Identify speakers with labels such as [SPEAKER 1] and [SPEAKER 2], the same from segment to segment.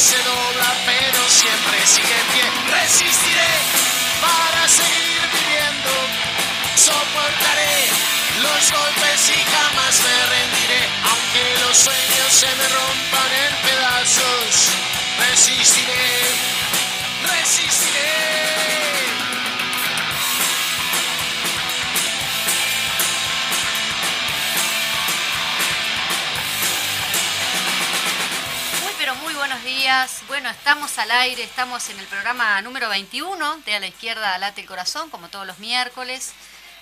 [SPEAKER 1] se dobla pero siempre sigue pie, resistiré para seguir viviendo, soportaré los golpes y jamás me rendiré, aunque los sueños se me rompan en pedazos, resistiré, resistiré.
[SPEAKER 2] Muy pero muy buenos días. Bueno, estamos al aire, estamos en el programa número 21 de A la izquierda late el corazón, como todos los miércoles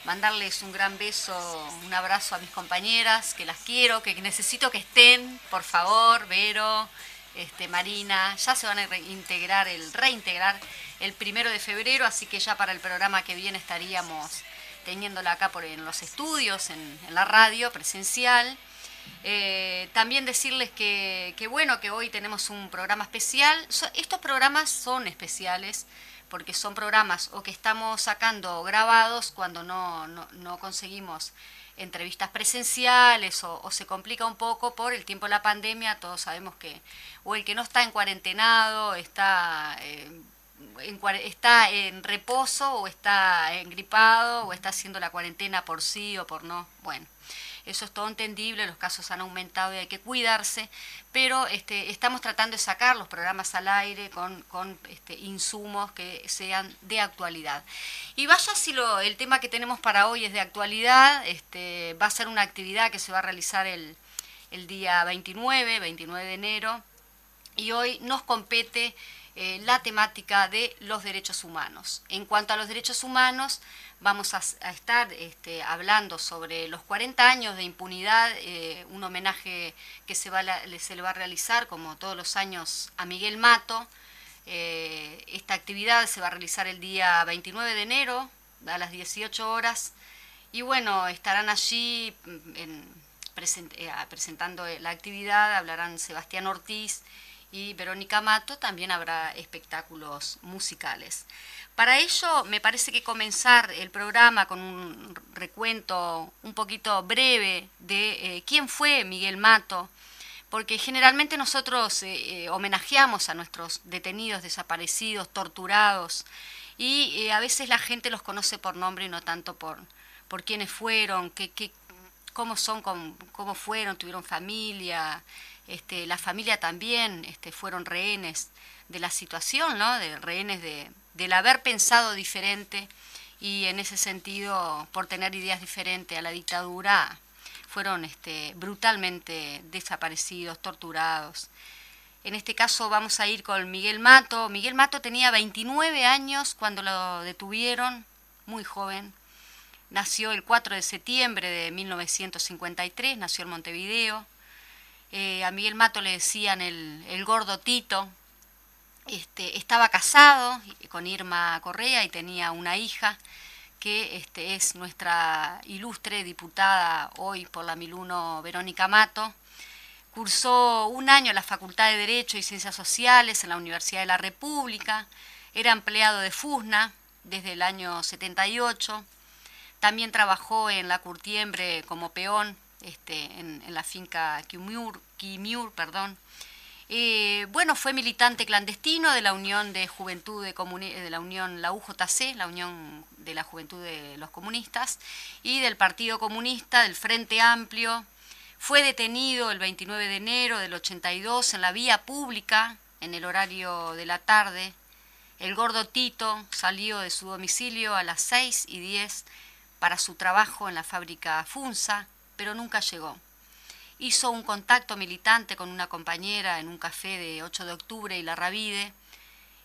[SPEAKER 2] mandarles un gran beso, un abrazo a mis compañeras, que las quiero, que necesito que estén, por favor, Vero, este, Marina, ya se van a reintegrar, el reintegrar el primero de febrero, así que ya para el programa que viene estaríamos teniéndola acá por, en los estudios, en, la radio presencial. Eh, también decirles que, bueno, que hoy tenemos un programa especial. estos programas son especiales porque son programas o que estamos sacando grabados cuando no, no, conseguimos entrevistas presenciales o, se complica un poco por el tiempo de la pandemia, todos sabemos que o el que no está en cuarentenado está, eh, en, está en reposo o está engripado o está haciendo la cuarentena por sí o por no. Bueno, eso es todo entendible, los casos han aumentado y hay que cuidarse, pero este, estamos tratando de sacar los programas al aire con, este, insumos que sean de actualidad. Y vaya si lo, el tema que tenemos para hoy es de actualidad, este, va a ser una actividad que se va a realizar el, el día 29, 29 de enero, y hoy nos compete eh, la temática de los derechos humanos. En cuanto a los derechos humanos, vamos a, estar este, hablando sobre los 40 años de impunidad, eh, un homenaje que se, va, le va a realizar, como todos los años, a Miguel Mato. Eh, esta actividad se va a realizar el día 29 de enero a las 18 horas y bueno, estarán allí mm, presentando la actividad, hablarán Sebastián Ortiz y Verónica Mato también habrá espectáculos musicales. Para ello me parece que comenzar el programa con un recuento un poquito breve de eh, quién fue Miguel Mato, porque generalmente nosotros eh, eh, homenajeamos a nuestros detenidos, desaparecidos, torturados, y a veces la gente los conoce por nombre y no tanto por, por quiénes fueron, qué, qué, cómo son, cómo, cómo fueron, tuvieron familia, este, la familia también este, fueron rehenes de la situación, ¿no? de rehenes de, del haber pensado diferente y en ese sentido, por tener ideas diferentes a la dictadura, fueron este, brutalmente desaparecidos, torturados. En este caso vamos a ir con Miguel Mato. Miguel Mato tenía 29 años cuando lo detuvieron, muy joven. Nació el 4 de septiembre de 1953, nació en Montevideo. Eh, a Miguel Mato le decían el, gordo Tito, este, estaba casado con Irma Correa y tenía una hija que este, es nuestra ilustre diputada hoy por la Miluno Verónica Mato. Cursó un año en la Facultad de Derecho y Ciencias Sociales en la Universidad de la República. Era empleado de FUSNA desde el año 78. También trabajó en la Curtiembre como peón este, en, la finca Quimiur, perdón. Eh, bueno, fue militante clandestino de la Unión de Juventud de, de la Unión, la UJC, la Unión de la Juventud de los Comunistas, y del Partido Comunista, del Frente Amplio. Fue detenido el 29 de enero del 82 en la vía pública, en el horario de la tarde. El gordo Tito salió de su domicilio a las 6 y 10 para su trabajo en la fábrica Funza pero nunca llegó. Hizo un contacto militante con una compañera en un café de 8 de octubre y la Ravide,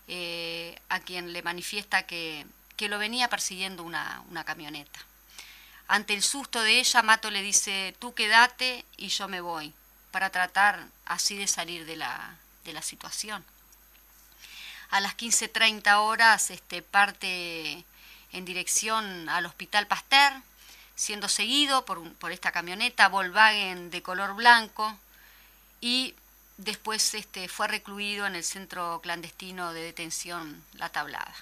[SPEAKER 2] eh, a quien le manifiesta que, que lo venía persiguiendo una, una, camioneta. Ante el susto de ella, Mato le dice, tú quédate y yo me voy, para tratar así de salir de la, de la situación. A las 15.30 horas este, parte en dirección al Hospital Pasteur, siendo seguido por, por esta camioneta Volkswagen de color blanco y después este, fue recluido en el centro clandestino de detención La Tablada.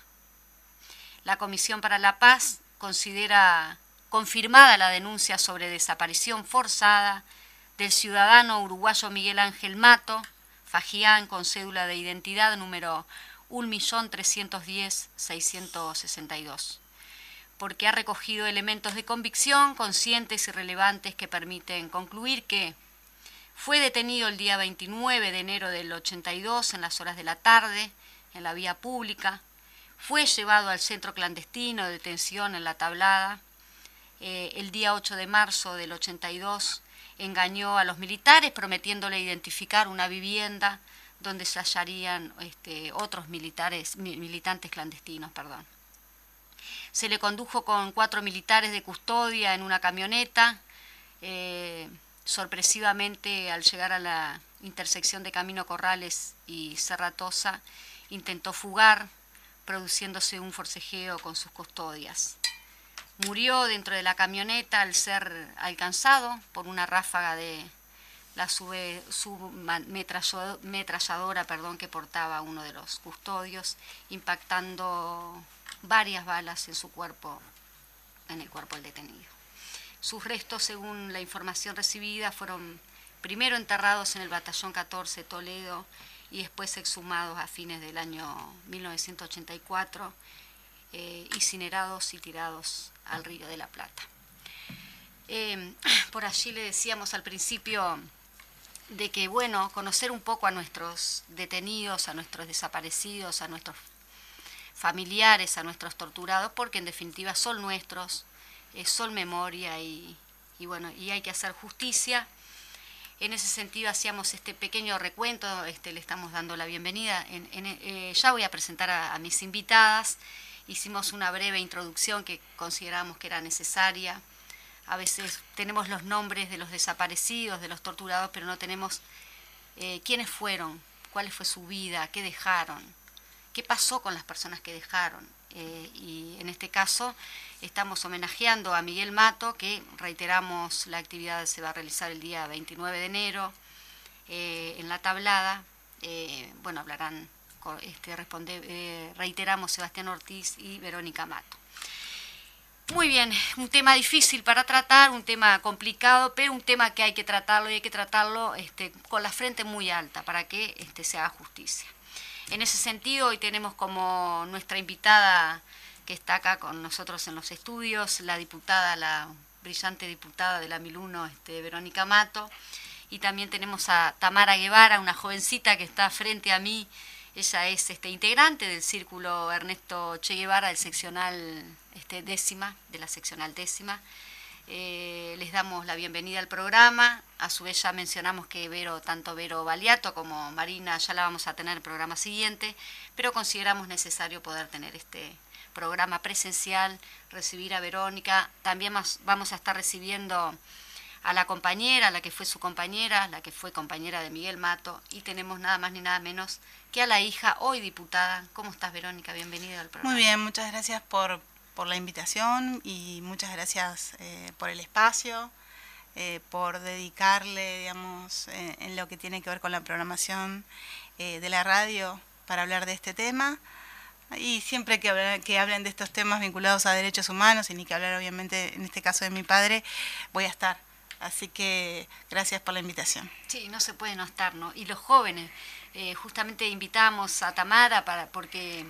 [SPEAKER 2] La Comisión para la Paz considera confirmada la denuncia sobre desaparición forzada del ciudadano uruguayo Miguel Ángel Mato, Fagián, con cédula de identidad número 1.310.662, porque ha recogido elementos de convicción conscientes y relevantes que permiten concluir que fue detenido el día 29 de enero del 82 en las horas de la tarde en la vía pública, fue llevado al centro clandestino de detención en La Tablada. Eh, el día 8 de marzo del 82 engañó a los militares prometiéndole identificar una vivienda donde se hallarían este, otros militares, militantes clandestinos. Perdón. Se le condujo con cuatro militares de custodia en una camioneta. Eh, sorpresivamente, al llegar a la intersección de Camino Corrales y Serratosa, intentó fugar, produciéndose un forcejeo con sus custodias. Murió dentro de la camioneta al ser alcanzado por una ráfaga de la submetralladora perdón, que portaba uno de los custodios, impactando varias balas en su cuerpo, en el cuerpo del detenido. Sus restos, según la información recibida, fueron primero enterrados en el batallón 14 Toledo y después exhumados a fines del año 1984, eh, incinerados y tirados al río de la Plata. Eh, por allí le decíamos al principio de que, bueno, conocer un poco a nuestros detenidos, a nuestros desaparecidos, a nuestros familiares, a nuestros torturados, porque en definitiva son nuestros, eh, son memoria y, bueno, y hay que hacer justicia en ese sentido hacíamos este pequeño recuento, este, le estamos dando la bienvenida. Eh, ya voy a presentar a, mis invitadas. Hicimos una breve introducción que consideramos que era necesaria. A veces tenemos los nombres de los desaparecidos, de los torturados, pero no tenemos eh, quiénes fueron, cuál fue su vida, qué dejaron, qué pasó con las personas que dejaron. Eh, y en este caso estamos homenajeando a Miguel Mato, que reiteramos la actividad se va a realizar el día 29 de enero eh, en la tablada. Eh, bueno, hablarán, este, responde, reiteramos Sebastián Ortiz y Verónica Mato. Muy bien, un tema difícil para tratar, un tema complicado, pero un tema que hay que tratarlo y hay que tratarlo este, con la frente muy alta para que este, se haga justicia. En ese sentido, hoy tenemos como nuestra invitada que está acá con nosotros en los estudios, la diputada, la brillante diputada de la 1001, este, Verónica Mato, y también tenemos a Tamara Guevara, una jovencita que está frente a mí, ella es este, integrante del círculo Ernesto Che Guevara, del seccional este, décima, de la seccional décima, eh, les damos la bienvenida al programa. A su vez ya mencionamos que Vero, tanto Vero Baliato como Marina ya la vamos a tener el programa siguiente, pero consideramos necesario poder tener este programa presencial, recibir a Verónica. También vamos a estar recibiendo a la compañera, la que fue su compañera, la que fue compañera de Miguel Mato, y tenemos nada más ni nada menos que a la hija, hoy diputada. ¿Cómo estás, Verónica? Bienvenida al programa.
[SPEAKER 3] Muy bien, muchas gracias por, por la invitación y muchas gracias eh, por el espacio, eh, por dedicarle, digamos, eh, en lo que tiene que ver con la programación de la radio para hablar de este tema. Y siempre que, que hablen de estos temas vinculados a derechos humanos, y ni que hablar obviamente en este caso de mi padre, voy a estar. Así que gracias por la invitación.
[SPEAKER 2] Sí, no se puede no estar, ¿no? Y los jóvenes, justamente invitamos a Tamara para porque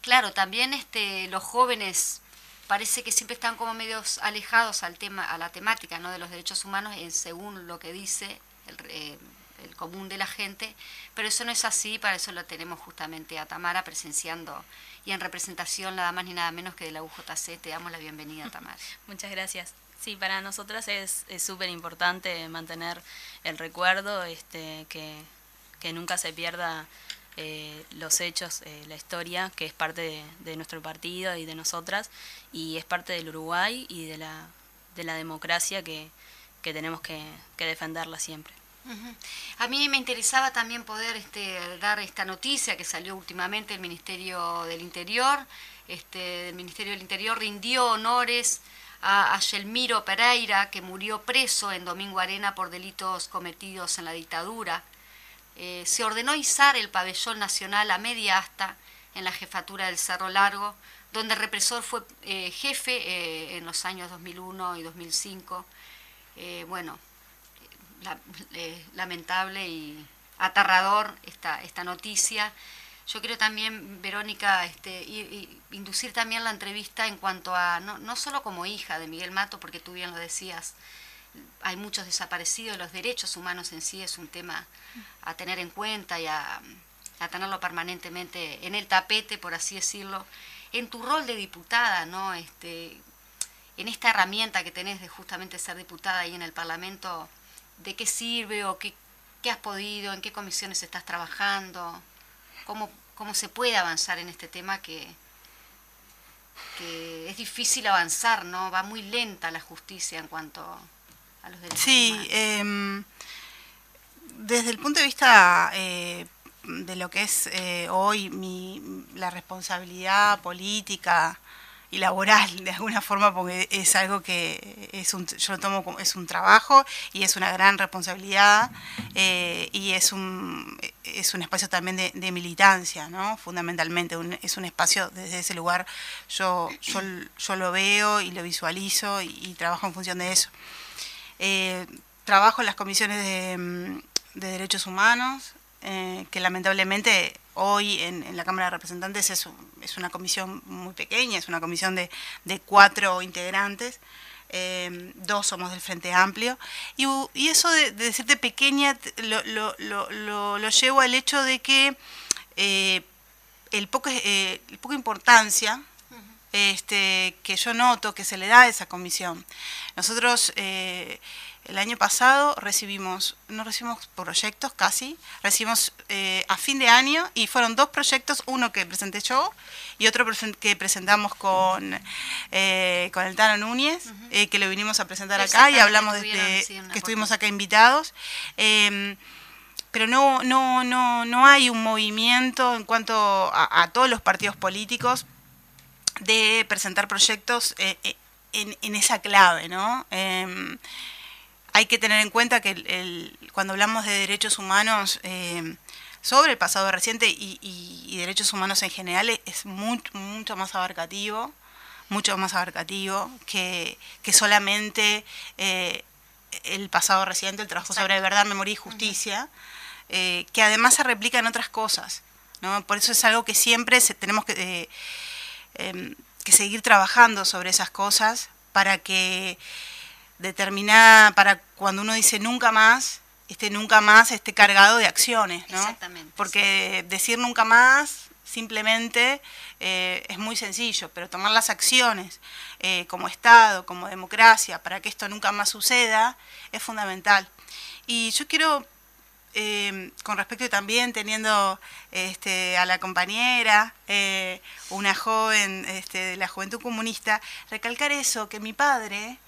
[SPEAKER 2] claro, también este, los jóvenes parece que siempre están como medios alejados al tema, a la temática ¿no? de los derechos humanos, en, según lo que dice el, eh, el, común de la gente, pero eso no es así, para eso lo tenemos justamente a Tamara presenciando y en representación nada más ni nada menos que de la UJC. Te damos la bienvenida, Tamara.
[SPEAKER 4] Muchas gracias. Sí, para nosotras es súper importante mantener el recuerdo, este, que, que nunca se pierda eh, los hechos, eh, la historia, que es parte de, nuestro partido y de nosotras, y es parte del Uruguay y de la, de la democracia que, que tenemos que, defenderla siempre.
[SPEAKER 2] A mí me interesaba también poder este, dar esta noticia que salió últimamente el Ministerio del Interior. Este, el Ministerio del Interior rindió honores a, a Yelmiro Pereira, que murió preso en Domingo Arena por delitos cometidos en la dictadura eh, se ordenó izar el pabellón nacional a media asta en la jefatura del Cerro Largo, donde el represor fue eh, jefe eh, en los años 2001 y 2005. bueno, lamentable y aterrador esta, esta noticia. Yo quiero también, Verónica, este, inducir también la entrevista en cuanto a, no, no solo como hija de Miguel Mato, porque tú bien lo decías, hay muchos desaparecidos, los derechos humanos en sí es un tema a tener en cuenta y a, tenerlo permanentemente en el tapete, por así decirlo. En tu rol de diputada, ¿no? Este, en esta herramienta que tenés de justamente ser diputada ahí en el Parlamento, ¿de qué sirve o qué, has podido, en qué comisiones estás trabajando? ¿Cómo, cómo se puede avanzar en este tema que, que es difícil avanzar, ¿no? Va muy lenta la justicia en cuanto
[SPEAKER 3] Sí, em, desde el punto de vista eh, de lo que es eh, hoy mi, la responsabilidad política y laboral de alguna forma porque es algo que es un, yo lo tomo como es un trabajo y es una gran responsabilidad eh, y es un es un espacio también de, militancia no fundamentalmente es un espacio desde ese lugar. Yo yo, yo lo veo y lo visualizo y trabajo en función de eso eh, trabajo en las comisiones de, mm, derechos humanos, eh, que lamentablemente hoy en, la Cámara de Representantes es, es, una comisión muy pequeña, es una comisión de, cuatro integrantes. Eh, dos somos del Frente Amplio, y, eso de, decirte pequeña lo, lo, lo, lo, llevo al hecho de que el poco, eh, poca importancia este, que yo noto que se le da a esa comisión. Nosotros eh, el año pasado recibimos, no recibimos proyectos casi, recibimos eh, a fin de año y fueron dos proyectos, uno que presenté yo y otro que presentamos con, eh, con el Tano Núñez, que lo vinimos a presentar acá y hablamos de que estuvimos acá invitados. Em, pero no, no, no, no hay un movimiento en cuanto a, todos los partidos políticos de presentar proyectos eh, eh, en, esa clave, ¿no? Em, hay que tener en cuenta que cuando hablamos de derechos humanos em, sobre el pasado reciente y, derechos humanos en general es mucho, mucho más abarcativo, mucho más abarcativo que, solamente eh, el pasado reciente, el trabajo sobre verdad, memoria y justicia, que además se replica en otras cosas. ¿no? Por eso es algo que siempre tenemos que Em, que seguir trabajando sobre esas cosas para que determinada, para cuando uno dice nunca más, este nunca más esté cargado de acciones, ¿no?
[SPEAKER 2] Exactamente.
[SPEAKER 3] Porque decir nunca más simplemente eh, es muy sencillo, pero tomar las acciones eh, como Estado, como democracia, para que esto nunca más suceda, es fundamental. Y yo quiero eh, con respecto también teniendo este, a la compañera, eh, una joven este, de la juventud comunista, recalcar eso, que mi padre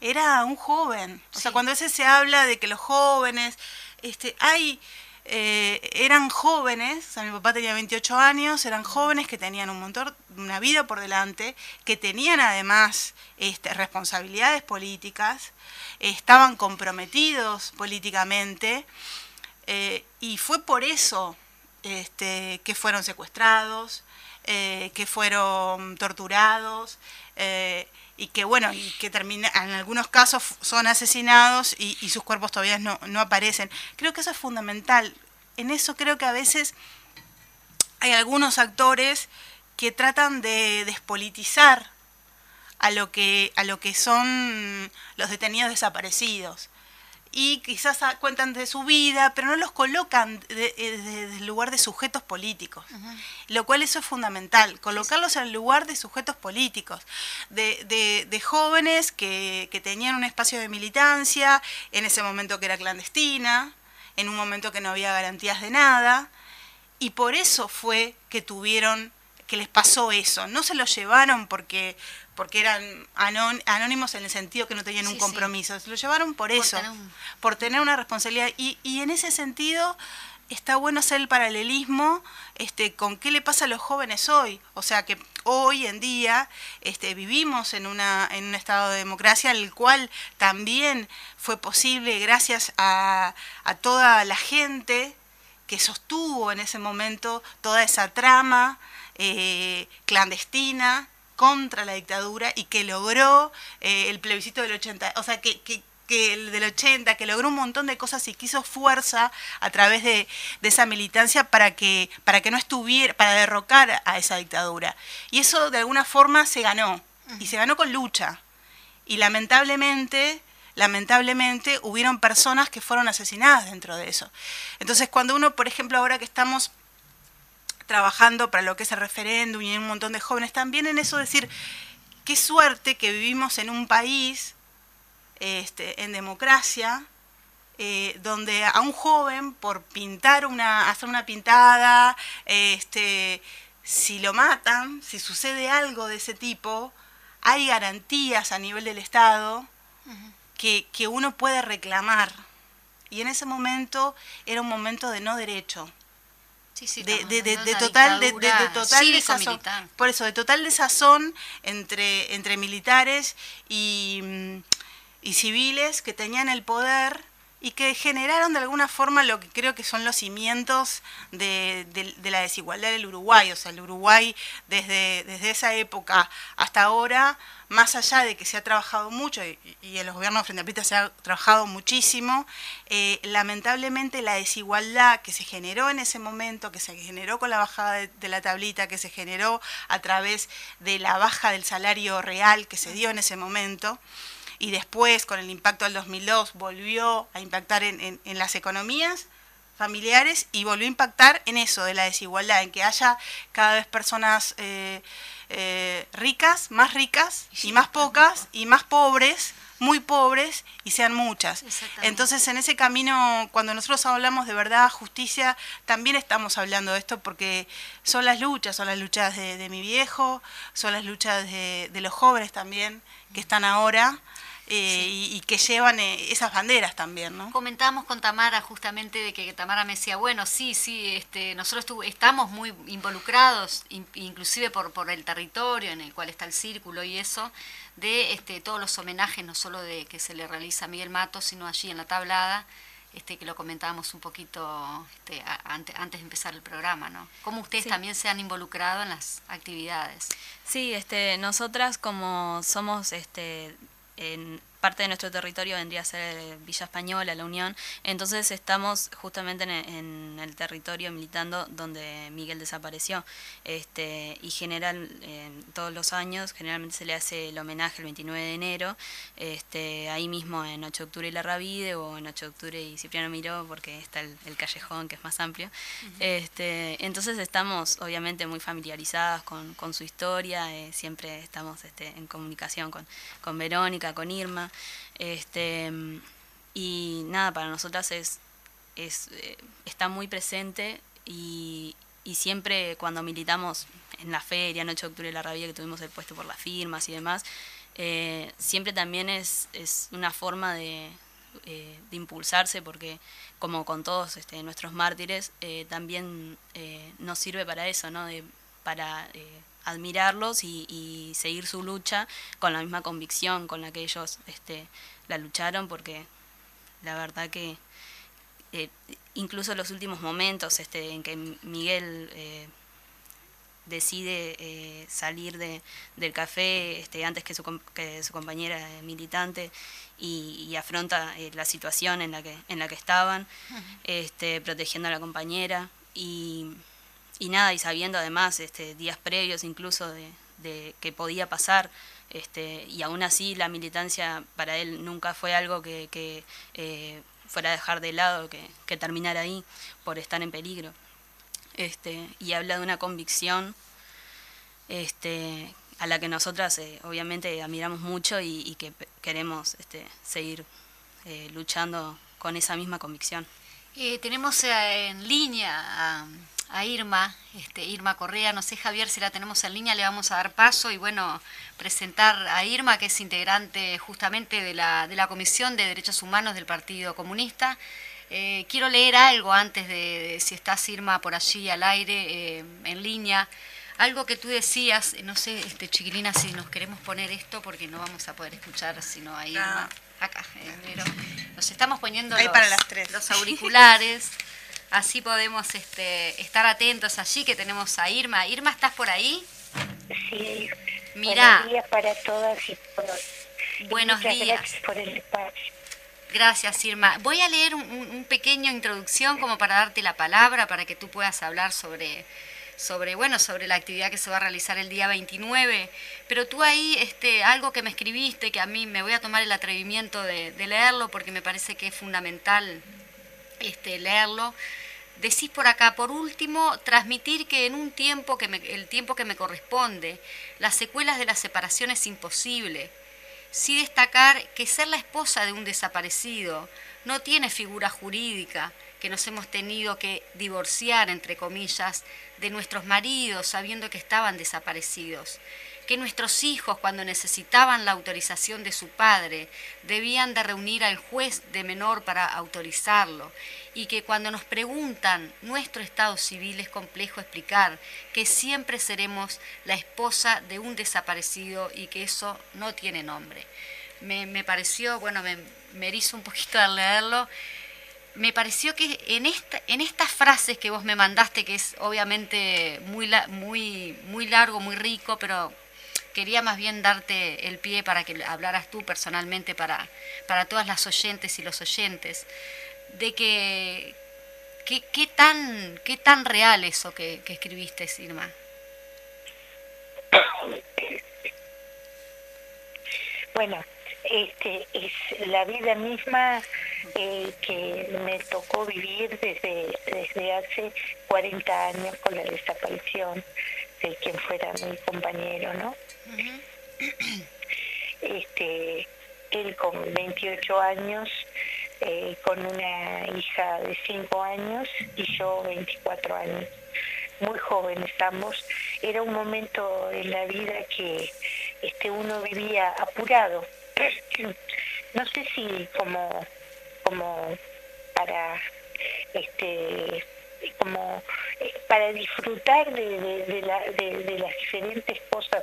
[SPEAKER 3] era un joven. O sea, cuando a veces se habla de que los jóvenes, este, hay, eh, eran jóvenes, o sea, mi papá tenía 28 años, eran jóvenes que tenían un montón, una vida por delante, que tenían además este, responsabilidades políticas, estaban comprometidos políticamente eh, y fue por eso este, que fueron secuestrados, eh, que fueron torturados eh, y que bueno, y que termina, en algunos casos son asesinados y, sus cuerpos todavía no, no, aparecen. Creo que eso es fundamental. En eso creo que a veces hay algunos actores que tratan de despolitizar a lo que, a lo que son los detenidos desaparecidos y quizás cuentan de su vida, pero no los colocan eh, desde el lugar de sujetos políticos, lo cual eso es fundamental, colocarlos en el lugar de sujetos políticos, de, de, jóvenes que, que, tenían un espacio de militancia, en ese momento que era clandestina, en un momento que no había garantías de nada, y por eso fue que tuvieron, que les pasó eso, no se lo llevaron porque porque eran anónimos en el sentido que no tenían un compromiso. Se lo llevaron por, eso, por tener una responsabilidad. Y, y, en ese sentido está bueno hacer el paralelismo este, con qué le pasa a los jóvenes hoy. O sea que hoy en día este, vivimos en, una, en un estado de democracia, el cual también fue posible gracias a, a toda la gente que sostuvo en ese momento toda esa trama eh, clandestina contra la dictadura y que logró eh, el plebiscito del 80, o sea, que, que, el del 80, que logró un montón de cosas y que hizo fuerza a través de, esa militancia para que, para que no estuviera, para derrocar a esa dictadura. Y eso de alguna forma se ganó, y se ganó con lucha. Y lamentablemente, lamentablemente, hubieron personas que fueron asesinadas dentro de eso. Entonces, cuando uno, por ejemplo, ahora que estamos trabajando para lo que es el referéndum y hay un montón de jóvenes también en eso decir, qué suerte que vivimos en un país este, en democracia, eh, donde a un joven por pintar una, hacer una pintada, este, si lo matan, si sucede algo de ese tipo, hay garantías a nivel del Estado que, que uno puede reclamar. Y en ese momento era un momento de no derecho de, de, total de, total desazón. por eso de total desazón entre entre militares y, mm, y civiles que tenían el poder y que generaron de alguna forma lo que creo que son los cimientos de, la desigualdad del Uruguay. O sea, el Uruguay desde, desde esa época hasta ahora, más allá de que se ha trabajado mucho y, en los gobiernos frente a Pita se ha trabajado muchísimo, eh, lamentablemente la desigualdad que se generó en ese momento, que se generó con la bajada de la tablita, que se generó a través de la baja del salario real que se dio en ese momento, y después con el impacto del 2002 volvió a impactar en, las economías familiares y volvió a impactar en eso, de la desigualdad, en que haya cada vez personas eh, eh, ricas, más ricas y más pocas y más pobres, muy pobres y sean muchas. Entonces en ese camino, cuando nosotros hablamos de verdad, justicia, también estamos hablando de esto porque son las luchas, son las luchas de, mi viejo, son las luchas de, de los jóvenes también que están ahora. Eh, y, que llevan eh, esas banderas también, ¿no?
[SPEAKER 2] Comentábamos con Tamara justamente de que Tamara me decía, bueno, sí, sí, este, nosotros estamos muy involucrados, inclusive por, por el territorio en el cual está el círculo y eso, de este, todos los homenajes, no solo de que se le realiza a Miguel Matos, sino allí en la tablada, este, que lo comentábamos un poquito este, antes, antes de empezar el programa, ¿no? ¿Cómo ustedes también se han involucrado en las actividades?
[SPEAKER 4] Sí, este, nosotras como somos este, en parte de nuestro territorio vendría a ser Villa Española, La Unión, entonces estamos justamente en, el territorio militando donde Miguel desapareció, este, y general, todos los años, generalmente se le hace el homenaje el 29 de enero, este, ahí mismo en 8 de octubre y La Rabide, o en 8 de octubre y Cipriano Miró, porque está el, callejón que es más amplio, este, entonces estamos obviamente muy familiarizadas con, su historia, eh, siempre estamos este, en comunicación con, con Verónica, con Irma, este, y nada, para nosotras es, es eh, está muy presente y, y, siempre cuando militamos en la feria, Noche de Octubre de la Rabia, que tuvimos el puesto por las firmas y demás, eh, siempre también es, es una forma de, eh, de, impulsarse porque como con todos este, nuestros mártires, también nos sirve para eso, ¿no? De, para admirarlos y, seguir su lucha con la misma convicción con la que ellos este, la lucharon, porque la verdad que eh, incluso los últimos momentos este, en que Miguel eh, decide eh, salir de, del café este, antes que su, que su compañera militante y, afronta la situación en la que, en la que estaban, este, protegiendo a la compañera y y nada, y sabiendo además este, días previos incluso de, que podía pasar, este, y aún así la militancia para él nunca fue algo que, eh, fuera a dejar de lado, que, que terminara ahí por estar en peligro. Este, y habla de una convicción este, a la que nosotras eh, obviamente admiramos mucho y, que queremos este, seguir eh, luchando con esa misma convicción.
[SPEAKER 2] tenemos en línea a Irma, este, Irma Correa, no sé Javier si la tenemos en línea, le vamos a dar paso y bueno, presentar a Irma, que es integrante justamente de la, de la Comisión de Derechos Humanos del Partido Comunista. Eh, quiero leer algo antes de, si estás Irma por allí al aire, eh, en línea. Algo que tú decías, no sé, este, chiquilina, si nos queremos poner esto, porque no vamos a poder escuchar sino a Irma. Acá, eh, nos estamos poniendo
[SPEAKER 3] Ahí
[SPEAKER 2] los,
[SPEAKER 3] para las tres.
[SPEAKER 2] los auriculares. Así podemos este, estar atentos allí, que tenemos a Irma. Irma, ¿estás por ahí?
[SPEAKER 5] Sí.
[SPEAKER 2] Mira.
[SPEAKER 5] Buenos días para todas y todos.
[SPEAKER 2] Buenos días.
[SPEAKER 5] Gracias por el espacio.
[SPEAKER 2] Gracias, Irma. Voy a leer un, un pequeño introducción como para darte la palabra, para que tú puedas hablar sobre, sobre, bueno, sobre la actividad que se va a realizar el día 29. Pero tú ahí, este, algo que me escribiste, que a mí me voy a tomar el atrevimiento de, de leerlo porque me parece que es fundamental este, leerlo. Decís por acá, por último, transmitir que en un tiempo que el tiempo que me corresponde, las secuelas de la separación es imposible. Sí destacar que ser la esposa de un desaparecido no tiene figura jurídica, que nos hemos tenido que divorciar, entre comillas, de nuestros maridos sabiendo que estaban desaparecidos, que nuestros hijos cuando necesitaban la autorización de su padre debían de reunir al juez de menor para autorizarlo y que cuando nos preguntan nuestro estado civil es complejo explicar que siempre seremos la esposa de un desaparecido y que eso no tiene nombre. Me, me pareció, bueno, me, me erizo un poquito al leerlo, me pareció que en, esta, en estas frases que vos me mandaste, que es obviamente muy, muy, muy largo, muy rico, pero quería más bien darte el pie para que hablaras tú personalmente para, para todas las oyentes y los oyentes, de que, qué tan, qué tan real eso que, que escribiste, Irma.
[SPEAKER 5] Bueno, este es la vida misma eh, que me tocó vivir desde, desde hace 40 años con la desaparición de quien fuera mi compañero, ¿no? Este, él con 28 años, eh, con una hija de 5 años y yo 24 años. Muy jóvenes ambos. Era un momento en la vida que este, uno vivía apurado. No sé si como, como para este como para disfrutar de, de, de, la, de, las diferentes cosas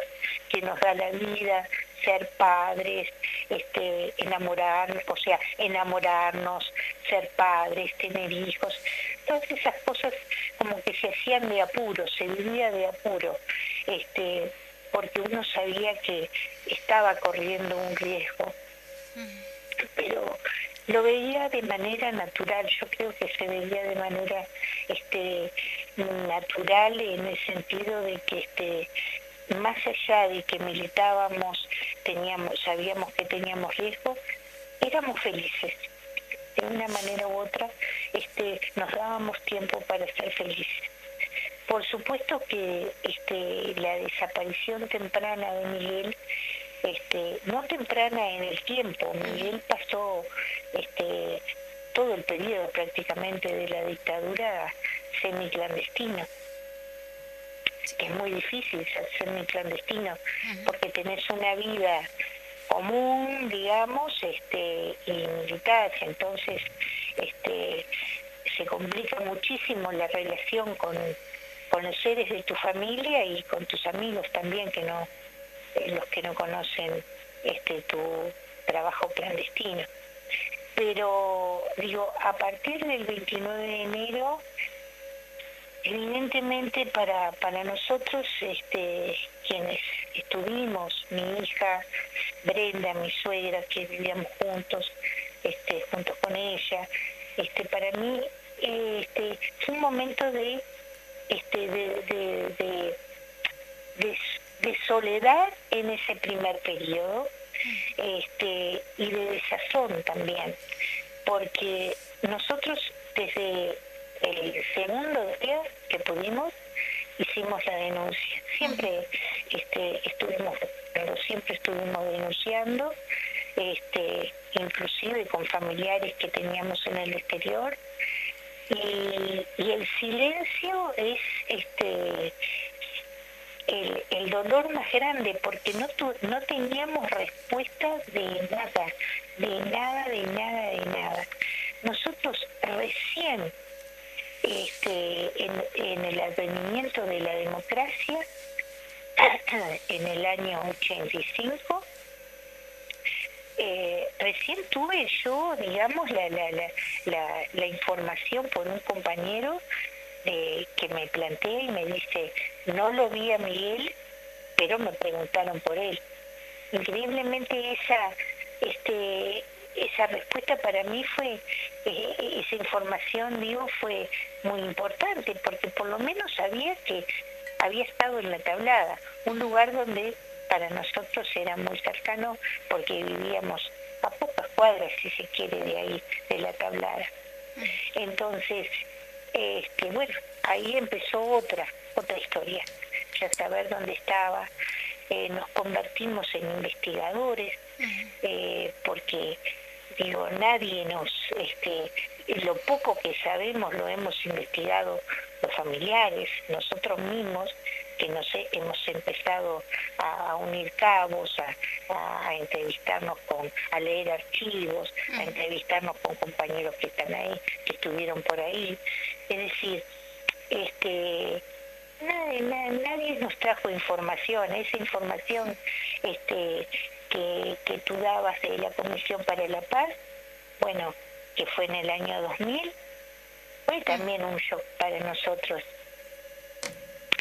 [SPEAKER 5] que nos da la vida, ser padres, este, enamorarnos, o sea, enamorarnos, ser padres, tener hijos, todas esas cosas como que se hacían de apuro, se vivía de apuro, este, porque uno sabía que estaba corriendo un riesgo. Pero lo veía de manera natural, yo creo que se veía de manera este, natural en el sentido de que este, más allá de que militábamos, teníamos, sabíamos que teníamos riesgo, éramos felices. De una manera u otra este, nos dábamos tiempo para ser felices. Por supuesto que este, la desaparición temprana de Miguel este, no temprana en el tiempo. Miguel pasó este, todo el periodo prácticamente de la dictadura semiclandestina. Es muy difícil ser semiclandestino porque tenés una vida común, digamos, este, y militar, entonces este, se complica muchísimo la relación con, con los seres de tu familia y con tus amigos también que no los que no conocen este tu trabajo clandestino. Pero digo, a partir del 29 de enero, evidentemente para, para nosotros, este, quienes estuvimos, mi hija Brenda, mi suegra, que vivíamos juntos, este, juntos con ella, este, para mí este, fue un momento de, este, de de soledad en ese primer periodo este, y de desazón también, porque nosotros desde el segundo día que pudimos hicimos la denuncia. Siempre este, estuvimos siempre estuvimos denunciando, este, inclusive con familiares que teníamos en el exterior. Y, y el silencio es este el, dolor más grande porque no, no teníamos respuestas de nada, de nada, de nada, de nada. Nosotros recién este, en, en el advenimiento de la democracia, en el año 85, eh, recién tuve yo, digamos, la, la, la, la, información por un compañero eh, que me plantea y me dice, no lo vi a Miguel, pero me preguntaron por él. Increíblemente esa, este, esa respuesta para mí fue, eh, esa información, digo, fue muy importante, porque por lo menos sabía que había estado en la tablada, un lugar donde para nosotros era muy cercano porque vivíamos a pocas cuadras, si se quiere, de ahí, de la tablada. Entonces, este, bueno, ahí empezó otra, otra historia, ya saber dónde estaba. Eh, nos convertimos en investigadores, eh, porque digo, nadie nos, este, lo poco que sabemos lo hemos investigado los familiares, nosotros mismos, que nos hemos empezado a, unir cabos, a, entrevistarnos con, a leer archivos, a entrevistarnos con compañeros que están ahí, que estuvieron por ahí. Es decir, este nadie, nadie nos trajo información, esa información este que, que tú dabas de la Comisión para la Paz, bueno, que fue en el año 2000, fue también un shock para nosotros.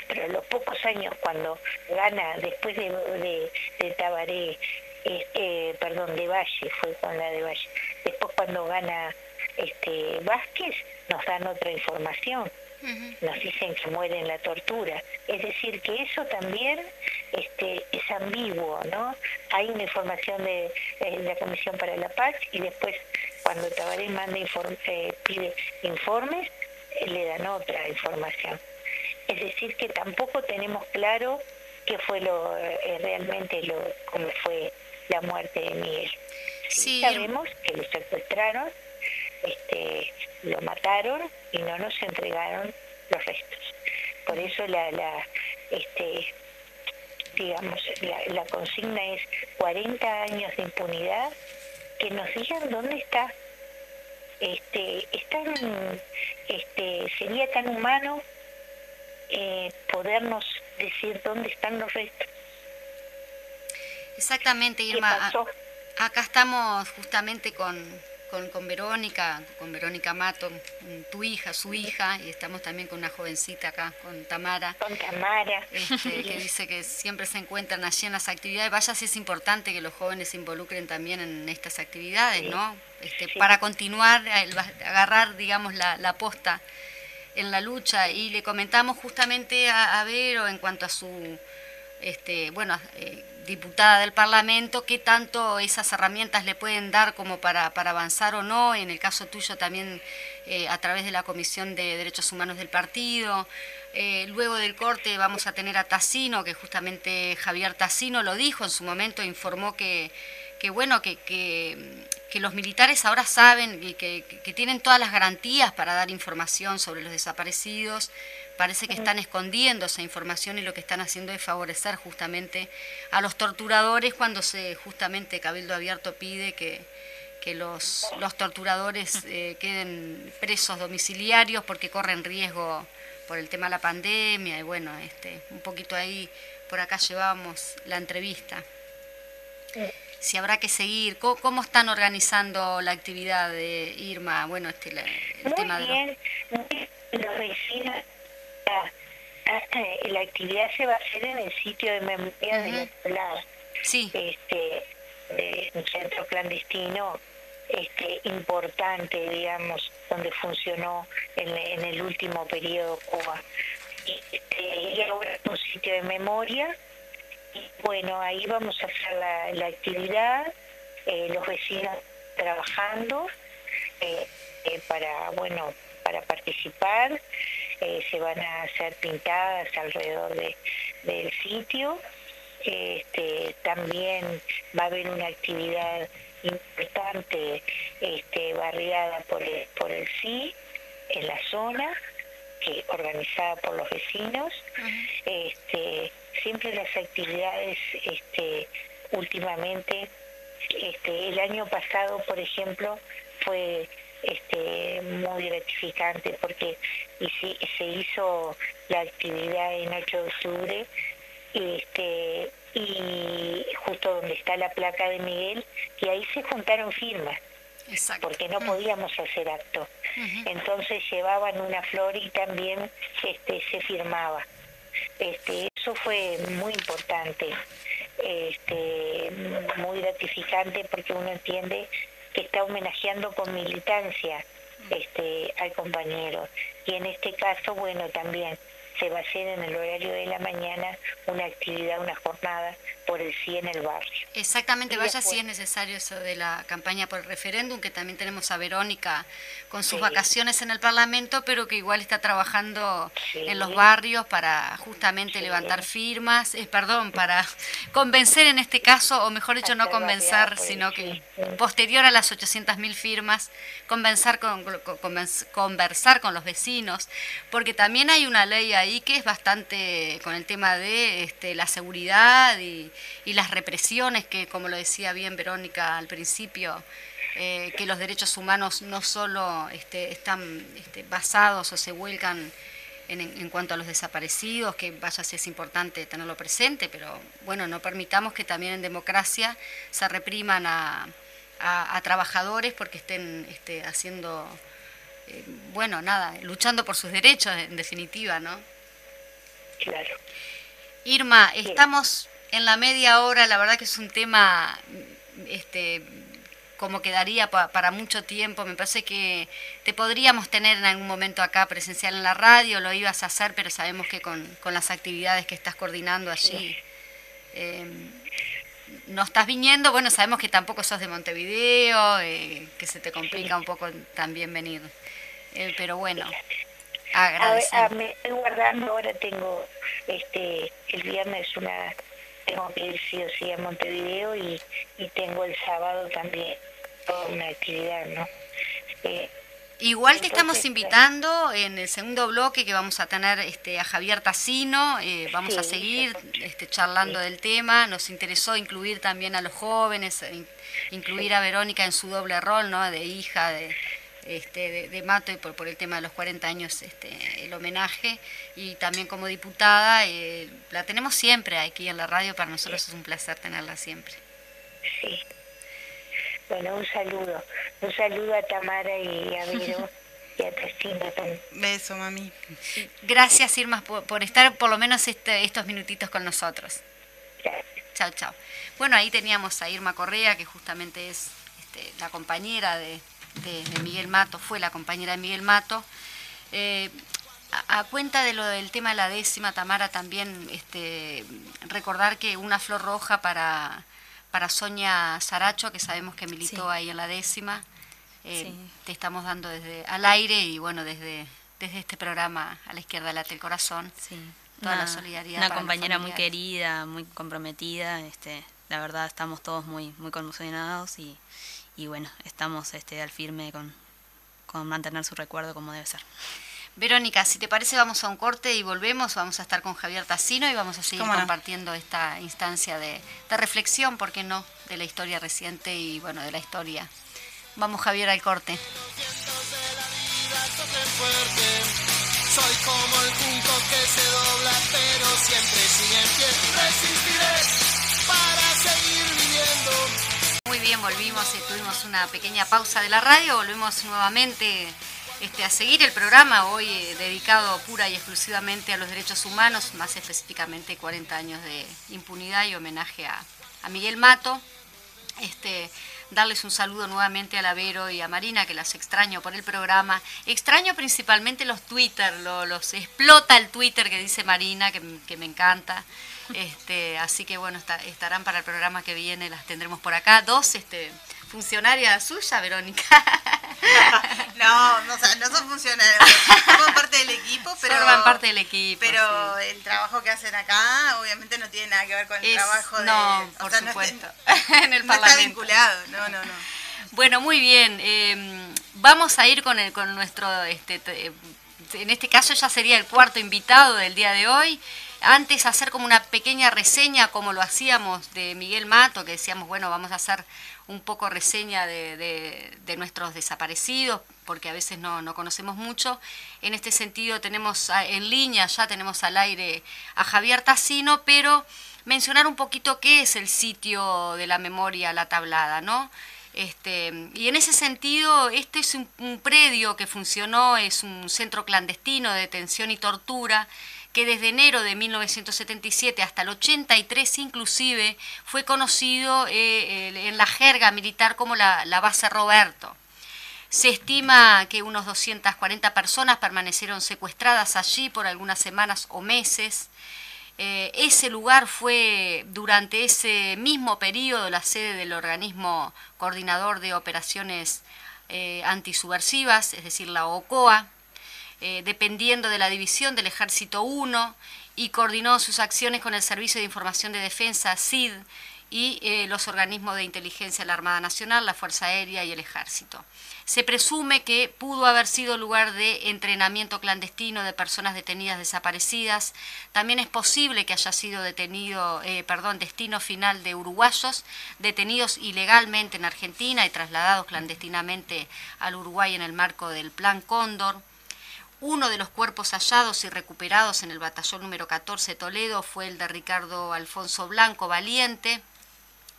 [SPEAKER 5] Pero a los pocos años cuando gana, después de, de, de Tabaré, este, perdón, de Valle, fue con la de Valle, después cuando gana este Vázquez, nos dan otra información nos dicen que muere en la tortura. Es decir, que eso también este, es ambiguo, ¿no? Hay una información de, la Comisión para la Paz y después cuando Tabaré manda eh, pide informes, eh, le dan otra información. Es decir, que tampoco tenemos claro qué fue lo eh, realmente lo cómo fue la muerte de Miguel. Sí, sabemos que lo secuestraron, este, lo mataron y no nos entregaron los restos. Por eso la, la este, digamos, la, consigna es 40 años de impunidad, que nos digan dónde está. Este, están, este, sería tan humano eh, podernos decir dónde están los restos.
[SPEAKER 2] Exactamente, Irma. Acá estamos justamente con, con, con, Verónica, con Verónica Mato, tu hija, su hija, y estamos también con una jovencita acá, con Tamara.
[SPEAKER 5] Con Tamara.
[SPEAKER 2] Este, que dice que siempre se encuentran allí en las actividades. Vaya si es importante que los jóvenes se involucren también en estas actividades, ¿no? Este, Para continuar, agarrar, digamos, la, la posta en la lucha. Y le comentamos justamente a, Vero en cuanto a su, este, bueno, eh, diputada del Parlamento, qué tanto esas herramientas le pueden dar como para, para avanzar o no, en el caso tuyo también eh, a través de la Comisión de Derechos Humanos del partido. Eh, luego del corte vamos a tener a Tassino, que justamente Javier Tassino lo dijo en su momento, informó que, que bueno, que, que, que, los militares ahora saben y que, que tienen todas las garantías para dar información sobre los desaparecidos, parece que están escondiendo esa información y lo que están haciendo es favorecer justamente a los torturadores cuando se justamente Cabildo Abierto pide que, que los, los torturadores eh, queden presos domiciliarios porque corren riesgo por el tema de la pandemia y bueno, este, un poquito ahí por acá llevamos la entrevista. Si habrá que seguir, ¿cómo, están organizando la actividad de Irma? Bueno, este, el tema
[SPEAKER 5] de la actividad se va a hacer en el sitio de memoria de la.
[SPEAKER 2] Sí.
[SPEAKER 5] Este, un centro clandestino este, importante, digamos, donde funcionó en, en el último periodo Cuba. Este, y ahora un sitio de memoria. Bueno, ahí vamos a hacer la, la actividad, eh, los vecinos trabajando eh, eh, para, bueno, para participar. Se van a hacer pintadas alrededor de, del sitio. Este, también va a haber una actividad importante este, barriada por el, por el sí en la zona que organizada por los vecinos este, siempre las actividades este, últimamente este, el año pasado por ejemplo fue este, muy gratificante porque se hizo la actividad en 8 de octubre este, y justo donde está la placa de Miguel, y ahí se juntaron firmas. porque no podíamos hacer acto. Entonces llevaban una flor y también este, se firmaba. Este, eso fue muy importante, este, muy gratificante porque uno entiende que está homenajeando con militancia este, al compañero. Y en este caso, bueno, también se va a hacer en el horario de la mañana una actividad, una jornada por el sí en el barrio.
[SPEAKER 2] Exactamente, vaya si es necesario eso de la campaña por el referéndum, que también tenemos a Verónica con sus vacaciones en el Parlamento, pero que igual está trabajando en los barrios para justamente levantar firmas, eh, perdón, para convencer en este caso, o mejor dicho, no convencer, sino que posterior a las 800.000 firmas, convencer con, conversar con los vecinos, porque también hay una ley ahí que es bastante con el tema de este, la seguridad y, las represiones que, como lo decía bien Verónica al principio, eh, que los derechos humanos no solo este, están este, basados o se vuelcan en, cuanto a los desaparecidos, que vaya si es importante tenerlo presente, pero bueno, no permitamos que también en democracia se repriman a, trabajadores porque estén este, haciendo, eh, bueno, nada, luchando por sus derechos en definitiva, ¿no?
[SPEAKER 5] Claro.
[SPEAKER 2] Irma, estamos en la media hora, la verdad que es un tema este, como quedaría para mucho tiempo. Me parece que te podríamos tener en algún momento acá presencial en la radio, lo ibas a hacer, pero sabemos que con, con las actividades que estás coordinando allí em, no estás viniendo. Bueno, sabemos que tampoco sos de Montevideo, eh, que se te complica un poco también venir. Eh, pero bueno,
[SPEAKER 5] agradecer. me estoy guardando, ahora tengo este el viernes una tengo que ir sí o sí a Montevideo y, y tengo el sábado también toda una actividad, ¿no?
[SPEAKER 2] Eh, Igual te estamos invitando en el segundo bloque que vamos a tener este, a Javier Tassino, eh, vamos a seguir este, charlando del tema, nos interesó incluir también a los jóvenes, incluir a Verónica en su doble rol, ¿no? De hija, de, este, de, Mato y por, por, el tema de los 40 años este, el homenaje y también como diputada eh, la tenemos siempre aquí en la radio, para nosotros es un placer tenerla siempre.
[SPEAKER 5] Sí. Bueno, un saludo, un saludo a Tamara y a Vero. y a Cristina también.
[SPEAKER 3] Beso, mami.
[SPEAKER 2] Gracias, Irma, por, estar por lo menos este, estos minutitos con nosotros.
[SPEAKER 5] Gracias.
[SPEAKER 2] Chao, chao. Bueno, ahí teníamos a Irma Correa, que justamente es este, la compañera de, de, Miguel Mato, fue la compañera de Miguel Mato. Eh, a, cuenta de lo del tema de la décima, Tamara, también este, recordar que una flor roja para, para Sonia Saracho, que sabemos que militó ahí en la décima, eh, te estamos dando desde al aire y bueno, desde, desde este programa a la izquierda late el corazón. Toda la solidaridad.
[SPEAKER 4] Una compañera muy querida, muy comprometida, este, la verdad estamos todos muy, muy conmocionados y, y bueno, estamos este, al firme con, con mantener su recuerdo como debe ser.
[SPEAKER 2] Verónica, si te parece vamos a un corte y volvemos, vamos a estar con Javier Tassino y vamos a seguir compartiendo esta instancia de, de, reflexión, ¿por qué no?, de la historia reciente y bueno, de la historia. Vamos Javier al corte. Soy como el punto que se dobla, pero siempre sigue en pie. Resistiré para seguir bien, volvimos, y tuvimos una pequeña pausa de la radio, volvemos nuevamente este, a seguir el programa hoy eh, dedicado pura y exclusivamente a los derechos humanos, más específicamente 40 años de impunidad y homenaje a, Miguel Mato. Este, darles un saludo nuevamente a la Vero y a Marina, que las extraño por el programa. Extraño principalmente los Twitter, los explota el Twitter que dice Marina, que, que me encanta. Este, así que bueno, estarán para el programa que viene, las tendremos por acá. Dos este, funcionarias suyas, Verónica.
[SPEAKER 3] no, no, son funcionarios, forman parte del equipo, pero
[SPEAKER 2] forman parte del equipo.
[SPEAKER 3] Pero el trabajo que hacen acá, obviamente no tiene nada que ver con el trabajo de.
[SPEAKER 2] No, por supuesto. en el
[SPEAKER 3] no Está vinculado, no, no, no.
[SPEAKER 2] Bueno, muy bien. Em, vamos a ir con el, con nuestro, este, en este caso ya sería el cuarto invitado del día de hoy antes hacer como una pequeña reseña como lo hacíamos de Miguel Mato, que decíamos, bueno, vamos a hacer un poco reseña de, nuestros desaparecidos, porque a veces no, no conocemos mucho. En este sentido tenemos en línea, ya tenemos al aire a Javier Tassino, pero mencionar un poquito qué es el sitio de la memoria La Tablada, ¿no? Este, y en ese sentido, este es un, predio que funcionó, es un centro clandestino de detención y tortura, que desde enero de 1977 hasta el 83 inclusive fue conocido eh, en la jerga militar como la, base Roberto. Se estima que unos 240 personas permanecieron secuestradas allí por algunas semanas o meses. Eh, ese lugar fue durante ese mismo periodo la sede del organismo coordinador de operaciones eh, antisubversivas, es decir, la OCOA, eh, dependiendo de la división del Ejército 1 y coordinó sus acciones con el Servicio de Información de Defensa, SID, y eh, los organismos de inteligencia de la Armada Nacional, la Fuerza Aérea y el Ejército. Se presume que pudo haber sido lugar de entrenamiento clandestino de personas detenidas desaparecidas. También es posible que haya sido detenido, eh, perdón, destino final de uruguayos detenidos ilegalmente en Argentina y trasladados clandestinamente al Uruguay en el marco del Plan Cóndor. Uno de los cuerpos hallados y recuperados en el batallón número 14 Toledo fue el de Ricardo Alfonso Blanco Valiente,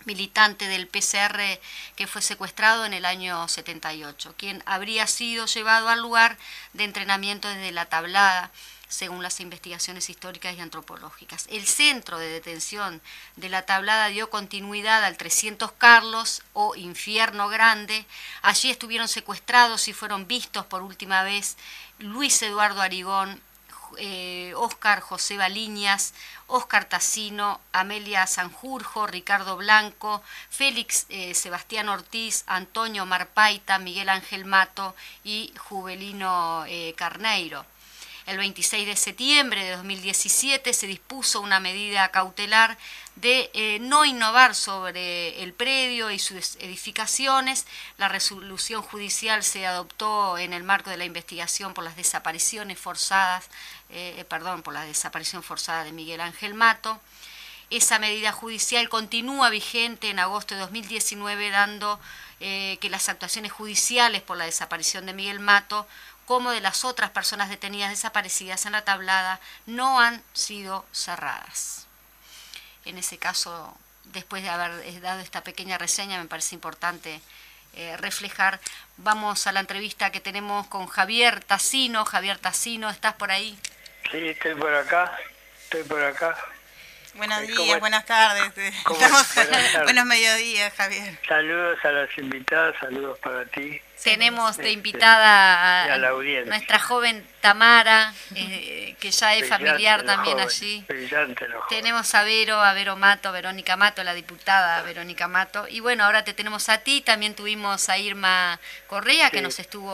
[SPEAKER 2] militante del PCR que fue secuestrado en el año 78, quien habría sido llevado al lugar de entrenamiento desde la tablada según las investigaciones históricas y antropológicas. El centro de detención de la tablada dio continuidad al 300 Carlos o Infierno Grande. Allí estuvieron secuestrados y fueron vistos por última vez Luis Eduardo Arigón, Oscar eh, José Baliñas, Oscar Tassino, Amelia Sanjurjo, Ricardo Blanco, Félix eh, Sebastián Ortiz, Antonio Marpaita, Miguel Ángel Mato y Juvelino eh, Carneiro. El 26 de septiembre de 2017 se dispuso una medida cautelar de eh, no innovar sobre el predio y sus edificaciones. La resolución judicial se adoptó en el marco de la investigación por las desapariciones forzadas, eh, perdón, por la desaparición forzada de Miguel Ángel Mato. Esa medida judicial continúa vigente en agosto de 2019, dando eh, que las actuaciones judiciales por la desaparición de Miguel Mato como de las otras personas detenidas desaparecidas en la tablada no han sido cerradas. En ese caso, después de haber dado esta pequeña reseña, me parece importante eh, reflejar. Vamos a la entrevista que tenemos con Javier Tassino. Javier Tassino, ¿estás por ahí?
[SPEAKER 6] Sí, estoy por acá, estoy por acá.
[SPEAKER 3] Buenos días, buenas tardes. buenos mediodías, Javier.
[SPEAKER 6] Saludos a las invitadas, saludos para ti.
[SPEAKER 2] Tenemos de invitada a, nuestra joven Tamara, eh, que ya es familiar también allí. Tenemos a Vero, a Vero Mato, Verónica Mato, la diputada Verónica Mato. Y bueno, ahora te tenemos a ti, también tuvimos a Irma Correa, que nos estuvo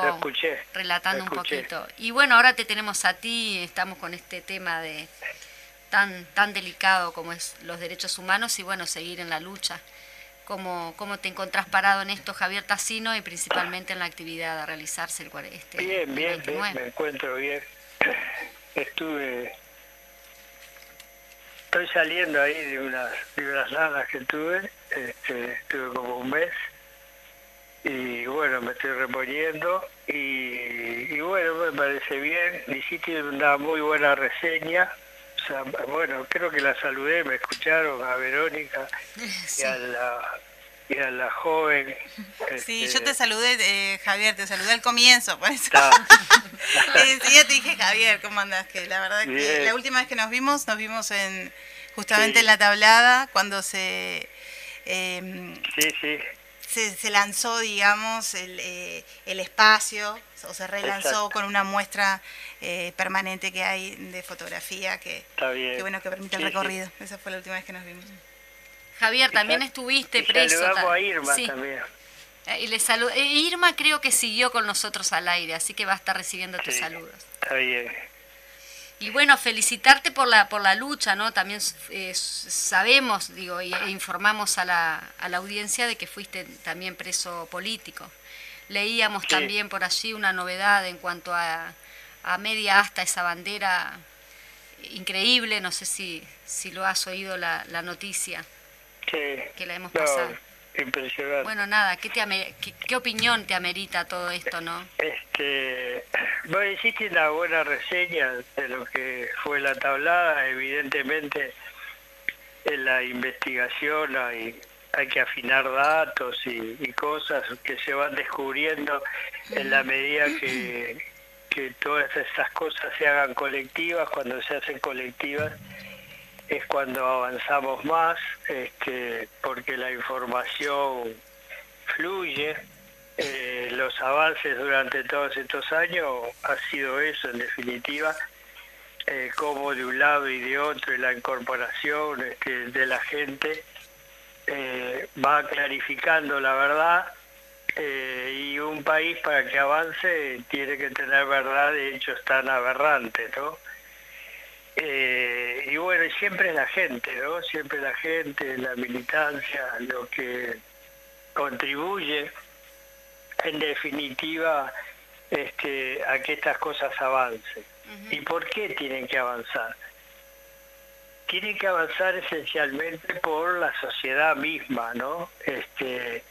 [SPEAKER 2] relatando un poquito. Y bueno, ahora te tenemos a ti, estamos con este tema de tan, tan delicado como es los derechos humanos y bueno, seguir en la lucha. ¿Cómo, cómo te encontrás parado en esto, Javier Tassino, y principalmente en la actividad a realizarse el este
[SPEAKER 6] Bien, bien, bien, me encuentro bien. Estuve... Estoy saliendo ahí de unas, de unas que tuve, este, estuve como un mes, y bueno, me estoy reponiendo, y, y bueno, me parece bien, mi sitio una muy buena reseña, bueno, creo que la saludé, me escucharon a Verónica y, a la, y a la joven.
[SPEAKER 3] Sí, este, yo te saludé, eh, Javier, te saludé al comienzo, por eso. eh, ya te dije, Javier, ¿cómo andás? Que la verdad que la última vez que nos vimos, nos vimos en justamente en la tablada, cuando se...
[SPEAKER 6] Em, sí, sí.
[SPEAKER 3] Se, lanzó, digamos, el, eh, el espacio, o se relanzó con una muestra eh, permanente que hay de fotografía que, que bueno que permite el recorrido. Esa fue la última vez que nos vimos.
[SPEAKER 2] Javier, también estuviste preso.
[SPEAKER 6] Saludamos a Irma también.
[SPEAKER 2] Eh, y le eh, Irma creo que siguió con nosotros al aire, así que va a estar recibiendo tus saludos.
[SPEAKER 6] Está bien.
[SPEAKER 2] Y bueno, felicitarte por la por la lucha, ¿no? También sabemos, digo, e informamos a la, a la audiencia de que fuiste también preso político. Leíamos también por allí una novedad en cuanto a, a media hasta esa bandera increíble, no sé si, si lo has oído la, la noticia
[SPEAKER 6] que
[SPEAKER 2] la hemos pasado.
[SPEAKER 6] Impresionante.
[SPEAKER 2] Bueno, nada, ¿qué, te qué, qué opinión te amerita todo esto, no?
[SPEAKER 6] Este, vos hiciste una buena reseña de lo que fue la tablada, evidentemente en la investigación hay, hay que afinar datos y, y cosas que se van descubriendo en la medida que, que todas estas cosas se hagan colectivas, cuando se hacen colectivas es cuando avanzamos más, este, porque la información fluye. Eh, los avances durante todos estos años ha sido eso, en definitiva, eh, como de un lado y de otro la incorporación este, de la gente eh, va clarificando la verdad eh, y un país para que avance tiene que tener verdad de hechos tan aberrantes, ¿no? Eh, y bueno, siempre la gente, ¿no? Siempre la gente, la militancia, lo que contribuye, en definitiva, este, a que estas cosas avancen. ¿Y por qué tienen que avanzar? Tienen que avanzar esencialmente por la sociedad misma, ¿no? Este,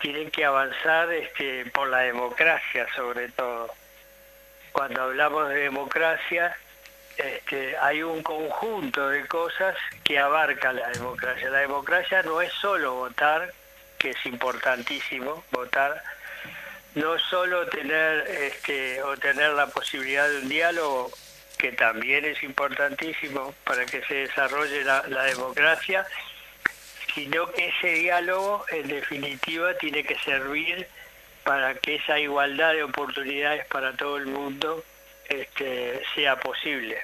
[SPEAKER 6] tienen que avanzar este, por la democracia, sobre todo. Cuando hablamos de democracia, este, hay un conjunto de cosas que abarca la democracia. La democracia no es solo votar, que es importantísimo, votar, no solo tener este, o tener la posibilidad de un diálogo, que también es importantísimo para que se desarrolle la democracia, sino que ese diálogo en definitiva tiene que servir para que esa igualdad de oportunidades para todo el mundo este, sea posible.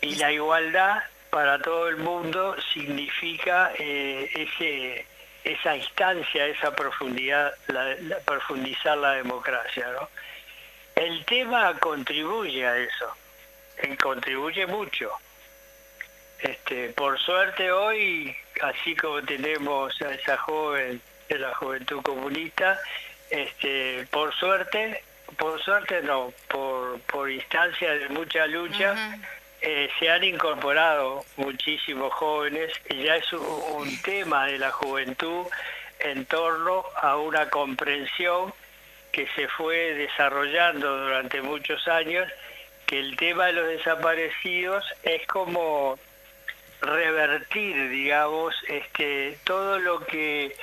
[SPEAKER 6] Y la igualdad para todo el mundo significa eh, ese, esa instancia, esa profundidad, la- la- profundizar la democracia. ¿no? El tema contribuye a eso, y contribuye mucho. Este, por suerte hoy, así como tenemos a esa joven de la juventud comunista, este, por suerte, por suerte no, por, por instancia de mucha lucha, eh, se han incorporado muchísimos jóvenes y ya es un, un tema de la juventud en torno a una comprensión que se fue desarrollando durante muchos años, que el tema de los desaparecidos es como revertir, digamos, este, todo lo que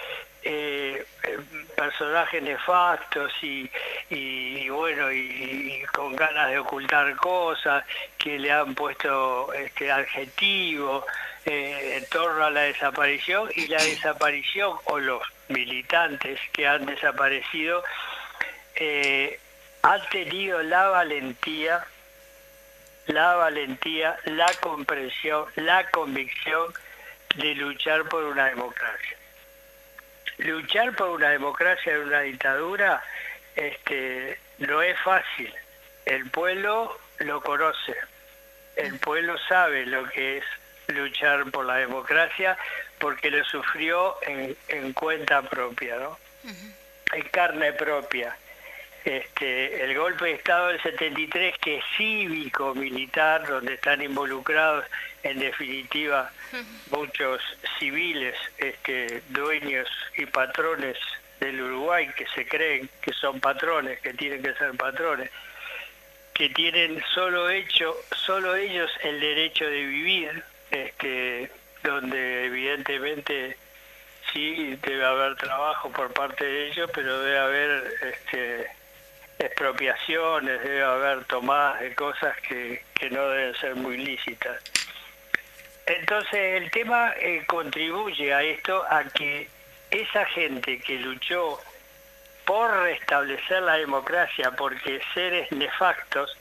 [SPEAKER 6] eh, eh, personajes nefastos y, bueno, y, con ganas de ocultar cosas, que le han puesto este eh, en torno a la desaparición y la desaparición o los militantes que han desaparecido eh, han tenido la valentía la valentía, la comprensión, la convicción de luchar por una democracia. Luchar por una democracia en una dictadura este, no es fácil. El pueblo lo conoce. El pueblo sabe lo que es luchar por la democracia porque lo sufrió en, en cuenta propia, ¿no? En carne propia este, el golpe de Estado del 73, que es cívico, militar, donde están involucrados en definitiva muchos civiles, este, dueños y patrones del Uruguay, que se creen que son patrones, que tienen que ser patrones, que tienen solo hecho, solo ellos el derecho de vivir, este, donde evidentemente sí debe haber trabajo por parte de ellos, pero debe haber este, expropiaciones, debe haber tomadas de cosas que, que no deben ser muy lícitas. Entonces el tema eh, contribuye a esto, a que esa gente que luchó por restablecer la democracia, porque seres nefastos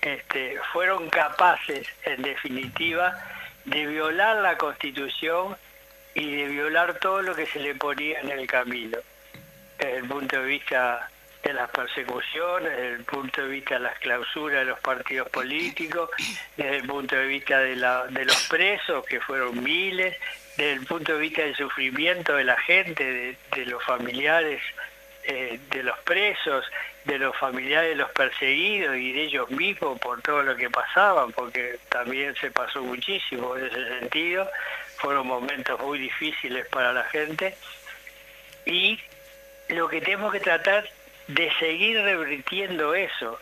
[SPEAKER 6] este, fueron capaces, en definitiva, de violar la Constitución y de violar todo lo que se le ponía en el camino, desde el punto de vista de las persecuciones, desde el punto de vista de las clausuras de los partidos políticos, desde el punto de vista de, la, de los presos, que fueron miles, desde el punto de vista del sufrimiento de la gente, de, los familiares eh, de los presos, de los familiares de los perseguidos y de ellos mismos por todo lo que pasaban, porque también se pasó muchísimo en ese sentido, fueron momentos muy difíciles para la gente. Y lo que tenemos que tratar de seguir revirtiendo eso,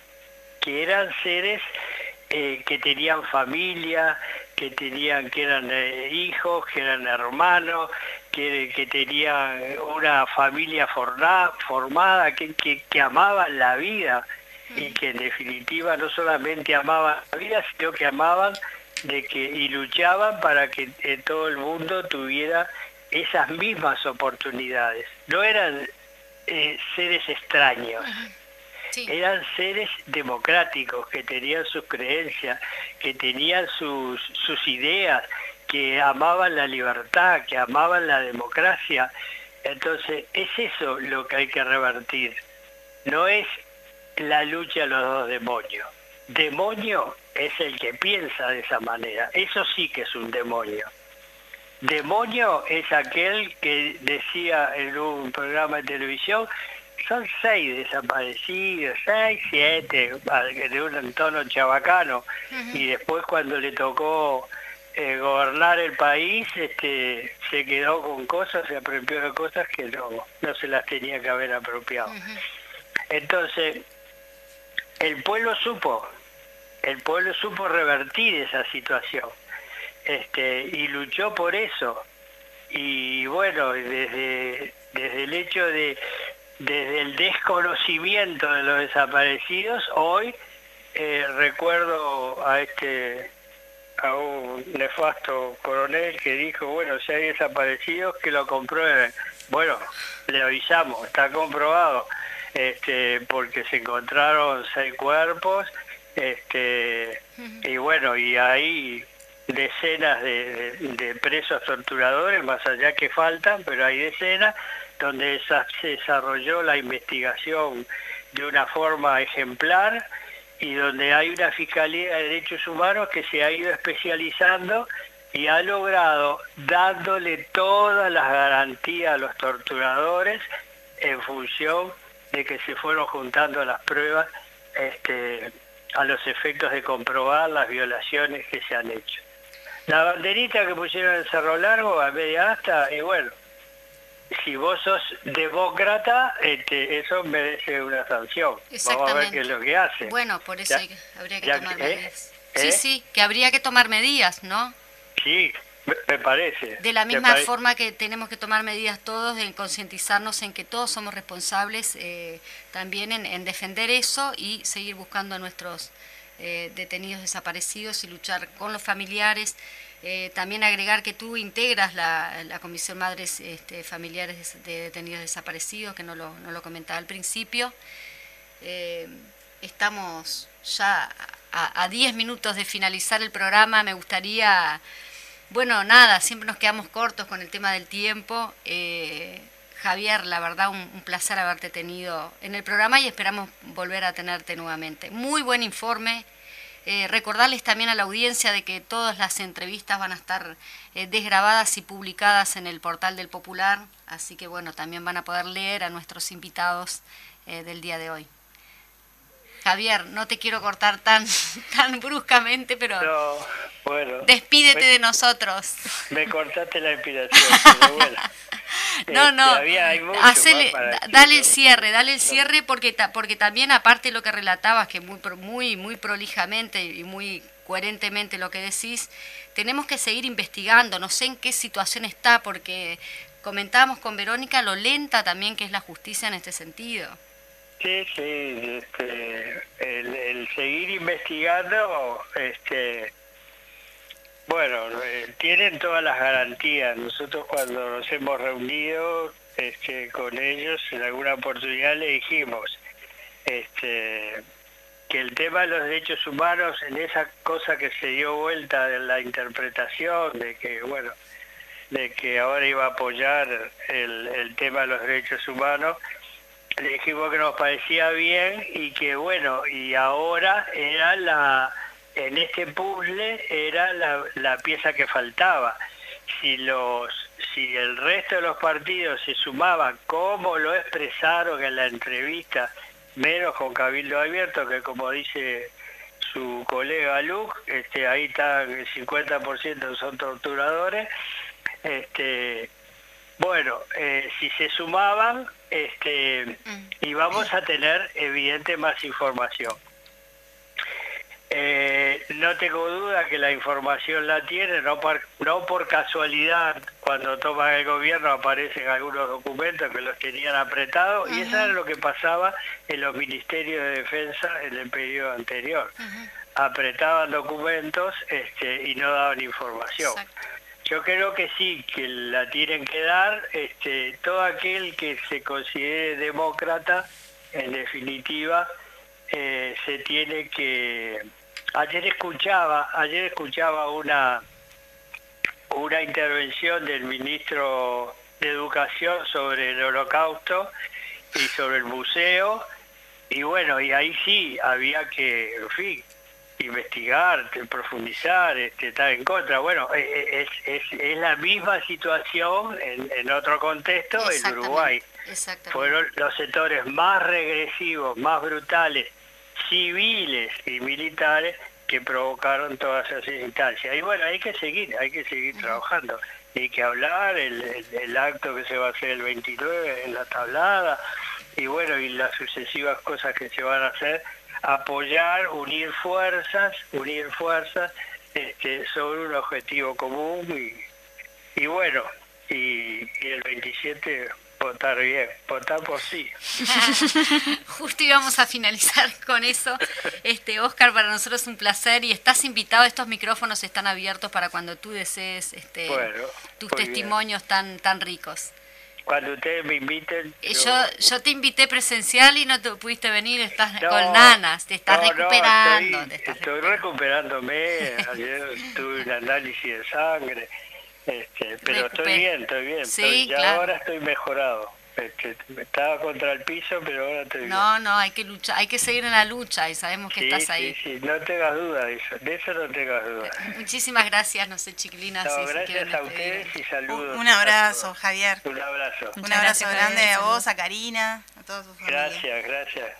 [SPEAKER 6] que eran seres eh, que tenían familia, que tenían, que eran eh, hijos, que eran hermanos, que, que tenían una familia formada, que, que, amaban la vida y que en definitiva no solamente amaban la vida, sino que amaban de que y luchaban para que eh, todo el mundo tuviera esas mismas oportunidades. No eran eh, seres extraños. Eran seres democráticos que tenían sus creencias, que tenían sus, sus ideas, que amaban la libertad, que amaban la democracia. Entonces, es eso lo que hay que revertir. No es la lucha a los dos demonios. Demonio es el que piensa de esa manera. Eso sí que es un demonio. Demonio es aquel que decía en un programa de televisión, son seis desaparecidos, seis, siete, de un tono chabacano, y después cuando le tocó eh, gobernar el país, este, se quedó con cosas, se apropió de cosas que no, no se las tenía que haber apropiado. Entonces, el pueblo supo, el pueblo supo revertir esa situación este, y luchó por eso. Y bueno, desde, desde el hecho de, desde el desconocimiento de los desaparecidos, hoy eh, recuerdo a este a un nefasto coronel que dijo, bueno, si hay desaparecidos, que lo comprueben. Bueno, le avisamos, está comprobado, este, porque se encontraron seis cuerpos, este, y bueno, y ahí decenas de, presos torturadores, más allá que faltan, pero hay decenas, donde se desarrolló la investigación de una forma ejemplar y donde hay una Fiscalía de Derechos Humanos que se ha ido especializando y ha logrado dándole todas las garantías a los torturadores en función de que se fueron juntando las pruebas este, a los efectos de comprobar las violaciones que se han hecho. La banderita que pusieron en Cerro Largo a media asta, y bueno, si vos sos demócrata, este, eso merece una sanción. Vamos a ver qué es lo que hace.
[SPEAKER 2] Bueno, por eso habría que tomar ¿eh? medidas. Sí, ¿Eh? sí, que habría que tomar medidas, ¿no?
[SPEAKER 6] Sí, me parece.
[SPEAKER 2] De la misma forma que tenemos que tomar medidas todos en concientizarnos en que todos somos responsables eh, también en, defender eso y seguir buscando a nuestros eh, detenidos desaparecidos y luchar con los familiares. Eh, también agregar que tú integras la, Comisión Madres este, Familiares de Detenidos Desaparecidos, que no lo, no lo comentaba al principio. Eh, estamos ya a 10 minutos de finalizar el programa. Me gustaría, bueno, nada, siempre nos quedamos cortos con el tema del tiempo. Javier, la verdad, un, placer haberte tenido en el programa y esperamos volver a tenerte nuevamente. Muy buen informe. Eh, recordarles también a la audiencia de que todas las entrevistas van a estar eh, desgrabadas y publicadas en el portal del Popular, así que bueno, también van a poder leer a nuestros invitados eh, del día de hoy. Javier, no te quiero cortar tan, tan bruscamente, pero bueno, despídete de nosotros.
[SPEAKER 6] Me cortaste la inspiración, pero bueno.
[SPEAKER 2] No, no, este, dale el cierre, dale el cierre porque, porque también aparte de lo que relatabas, que muy, muy, muy prolijamente y muy coherentemente lo que decís, tenemos que seguir investigando, no sé en qué situación está, porque comentábamos con Verónica lo lenta también que es la justicia en este sentido.
[SPEAKER 6] Sí, sí, este, el, el seguir investigando, este, bueno, eh, tienen todas las garantías. Nosotros cuando nos hemos reunido este, con ellos en alguna oportunidad le dijimos este, que el tema de los derechos humanos, en esa cosa que se dio vuelta de la interpretación, de que, bueno, de que ahora iba a apoyar el, el tema de los derechos humanos, le dijimos que nos parecía bien y que, bueno, y ahora era la en este puzzle era la, pieza que faltaba. Si los si el resto de los partidos se sumaban como lo expresaron en la entrevista menos con cabildo abierto, que como dice su colega Luke, este, ahí está el 50% son torturadores. Este, bueno, eh, si se sumaban, este, íbamos a tener evidente más información. Eh, no tengo duda que la información la tiene, no por, no por casualidad, cuando toman el gobierno aparecen algunos documentos que los tenían apretados, y eso era lo que pasaba en los ministerios de defensa en el periodo anterior. Apretaban documentos este, y no daban información. Yo creo que sí, que la tienen que dar este, todo aquel que se considere demócrata, en definitiva, eh, se tiene que ayer escuchaba ayer escuchaba una una intervención del ministro de educación sobre el holocausto y sobre el museo y bueno y ahí sí había que en fin investigar, profundizar, este, estar en contra. Bueno, e, e, es, es, es la misma situación en, en otro contexto en Uruguay. Fueron los sectores más regresivos, más brutales, civiles y militares que provocaron todas esas instancias. Y bueno, hay que seguir, hay que seguir trabajando. Hay que hablar, el, el, acto que se va a hacer el 29 en la tablada, y bueno, y las sucesivas cosas que se van a hacer, apoyar, unir fuerzas, unir fuerzas este, sobre un objetivo común y, y bueno, y, y el 27 Votar bien, votar por sí.
[SPEAKER 2] Justo íbamos a finalizar con eso. Este, Oscar, para nosotros es un placer y estás invitado, estos micrófonos están abiertos para cuando tú desees este, tus testimonios tan, tan ricos.
[SPEAKER 6] Cuando ustedes me inviten.
[SPEAKER 2] Eh, yo... yo, te invité presencial y no te pudiste venir, estás con nanas, te estás recuperando.
[SPEAKER 6] estoy, recuperándome, ayer tuve un análisis de sangre este, pero estoy bien, estoy bien. Sí, ya ahora estoy mejorado. Este, estaba contra el piso, pero ahora estoy bien.
[SPEAKER 2] No, no, hay que luchar, hay que seguir en la lucha y sabemos que estás ahí.
[SPEAKER 6] Sí, sí, no tengas duda de eso, de eso no tengas duda.
[SPEAKER 2] Muchísimas gracias, no sé, chiquilinas.
[SPEAKER 6] No, gracias a ustedes y saludos.
[SPEAKER 3] Un, abrazo, Javier.
[SPEAKER 6] Un abrazo.
[SPEAKER 3] un abrazo grande a vos, a Karina, a todos sus
[SPEAKER 6] Gracias, gracias.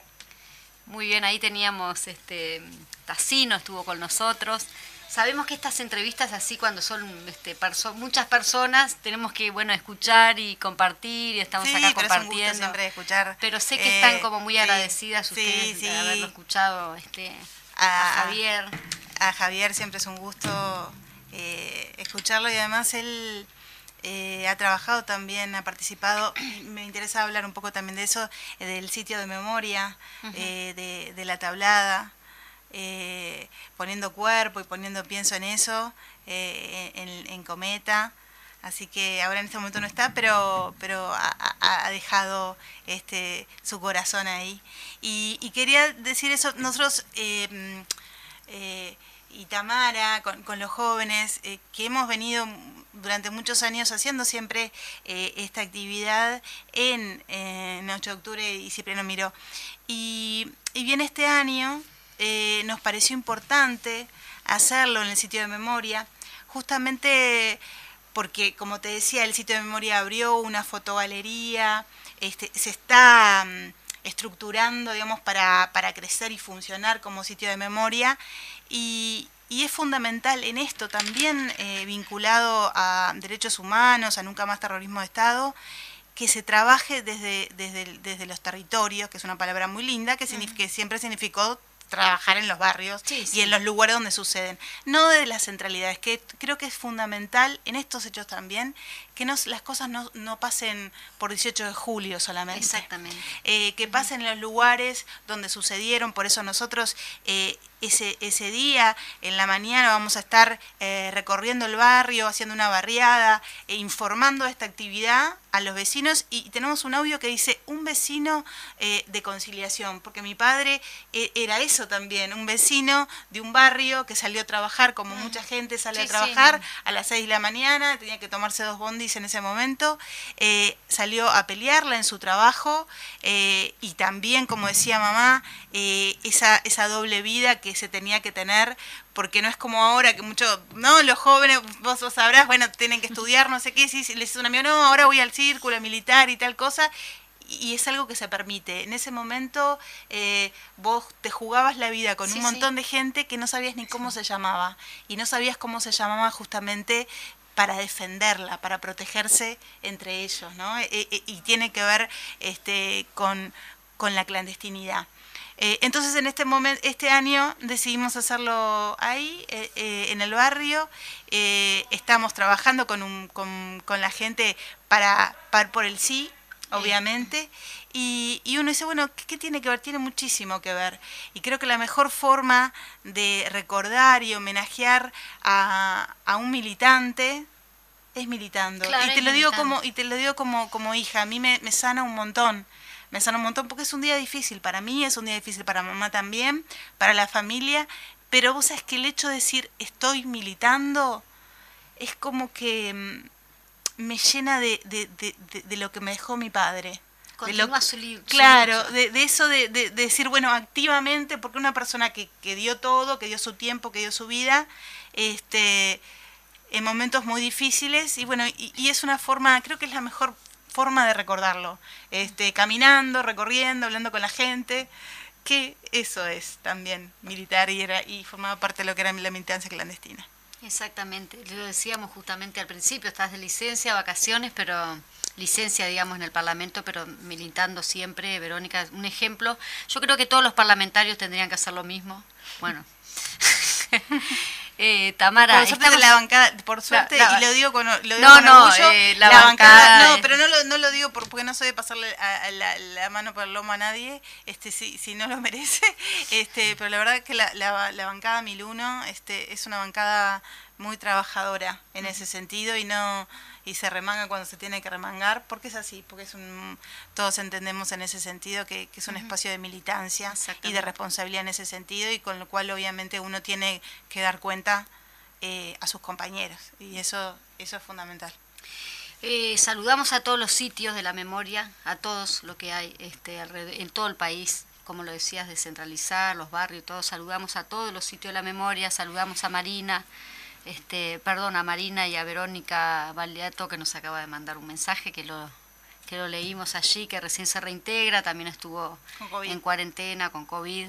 [SPEAKER 2] Muy bien, ahí teníamos, este, Tacino estuvo con nosotros. Sabemos que estas entrevistas así cuando son este, muchas personas tenemos que bueno escuchar y compartir y estamos acá compartiendo.
[SPEAKER 3] siempre escuchar.
[SPEAKER 2] Pero sé que están eh, como muy agradecidas ustedes de haberlo escuchado este, a, Javier.
[SPEAKER 3] A Javier siempre es un gusto eh, escucharlo y además él eh, ha trabajado también, ha participado, me interesa hablar un poco también de eso, del sitio de memoria, de, de la tablada. Eh, poniendo cuerpo y poniendo pienso en eso, eh, en, Cometa. Así que ahora en este momento no está, pero, pero ha, dejado este, su corazón ahí. Y, quería decir eso, nosotros eh, y Tamara, con, los jóvenes, que hemos venido durante muchos años haciendo siempre esta actividad en, 8 de octubre y Cipriano Miró. Y, y bien este año eh, nos pareció importante hacerlo en el sitio de memoria, justamente porque, como te decía, el sitio de memoria abrió una fotogalería, este, se está mm, estructurando, digamos, para, para, crecer y funcionar como sitio de memoria y, y es fundamental en esto también eh, vinculado a derechos humanos, a nunca más terrorismo de Estado, que se trabaje desde, desde, desde los territorios, que es una palabra muy linda, que, que siempre significó trabajar en los barrios y en los lugares donde suceden, no de las centralidades, que creo que es fundamental en estos hechos también que no, las cosas no, no, pasen por 18 de julio solamente.
[SPEAKER 2] Exactamente.
[SPEAKER 3] Eh, que pasen en los lugares donde sucedieron, por eso nosotros eh, ese, ese día, en la mañana, vamos a estar eh, recorriendo el barrio, haciendo una barriada, e informando esta actividad a los vecinos y tenemos un audio que dice un vecino de conciliación, porque mi padre era eso también, un vecino de un barrio que salió a trabajar, como mucha gente sale a trabajar a las 6 de la mañana, tenía que tomarse dos bondis en ese momento, eh, salió a pelearla en su trabajo eh, y también, como decía mamá, eh, esa, esa doble vida que se tenía que tener, porque no es como ahora que muchos, no, los jóvenes, vos, sabrás, bueno, tienen que estudiar, no sé qué, si les dice un amigo, no, ahora voy al círculo militar y tal cosa, y es algo que se permite. En ese momento eh, vos te jugabas la vida con
[SPEAKER 2] Sí,
[SPEAKER 3] un montón de gente que no sabías ni cómo se llamaba y no sabías cómo se llamaba justamente para defenderla, para protegerse entre ellos, ¿no? E- e- y tiene que ver este, con, con la clandestinidad. Eh, entonces en este momento, este año decidimos hacerlo ahí, eh, eh, en el barrio. Estamos trabajando con, un- con, con la gente para, para por el sí, obviamente. Y, y uno dice, bueno, ¿qué, qué tiene que ver? Tiene muchísimo que ver. Y creo que la mejor forma de recordar y homenajear a, a un militante es militando.
[SPEAKER 2] Claro,
[SPEAKER 3] y te
[SPEAKER 2] es
[SPEAKER 3] lo digo como, y te lo digo como, como hija, a mí me, me sana un montón. Me sana un montón porque es un día difícil para mí, es un día difícil para mamá también, para la familia, pero vos sabes que el hecho de decir estoy militando es como que mm, me llena de, de- de- de- de lo que me dejó mi padre. De lo-
[SPEAKER 2] Continúa su li-
[SPEAKER 3] Claro, de, de eso de, de- de decir, bueno, activamente, porque una persona que, que dio todo, que dio su tiempo, que dio su vida, este, en momentos muy difíciles, y bueno, y, y es una forma, creo que es la mejor forma de recordarlo, este, caminando, recorriendo, hablando con la gente, que eso es también militar y, era, y formaba parte de lo que era la militancia clandestina.
[SPEAKER 2] Exactamente, lo decíamos justamente al principio, estás de licencia, vacaciones, pero licencia, digamos, en el Parlamento, pero militando siempre, Verónica, un ejemplo. Yo creo que todos los parlamentarios tendrían que hacer lo mismo. Bueno. Eh, Tamara,
[SPEAKER 3] Por suerte
[SPEAKER 2] estamos-
[SPEAKER 3] la bancada, por suerte,
[SPEAKER 2] la-
[SPEAKER 3] y lo digo con, lo digo
[SPEAKER 2] No,
[SPEAKER 3] con
[SPEAKER 2] no,
[SPEAKER 3] orgullo,
[SPEAKER 2] eh, la bancada
[SPEAKER 3] no,
[SPEAKER 2] es-
[SPEAKER 3] pero no lo, no lo digo por- porque no soy de pasarle a- a la, mano por el lomo a nadie, este, si, si no lo merece, este, pero la verdad es que la, la, la bancada 1001 este, es una bancada muy trabajadora en ese sentido y no y se remanga cuando se tiene que remangar, porque es así, porque es un, todos entendemos en ese sentido que, que es un espacio de militancia y de responsabilidad en ese sentido y con lo cual obviamente uno tiene que dar cuenta eh, a sus compañeros y eso eso es fundamental.
[SPEAKER 2] Eh, saludamos a todos los sitios de la memoria, a todos lo que hay este, en todo el país, como lo decías, descentralizar, los barrios, todos. Saludamos a todos los sitios de la memoria, saludamos a Marina, este, perdón, a Marina y a Verónica Baldeato que nos acaba de mandar un mensaje que lo, que lo leímos allí, que recién se reintegra, también estuvo en cuarentena con COVID.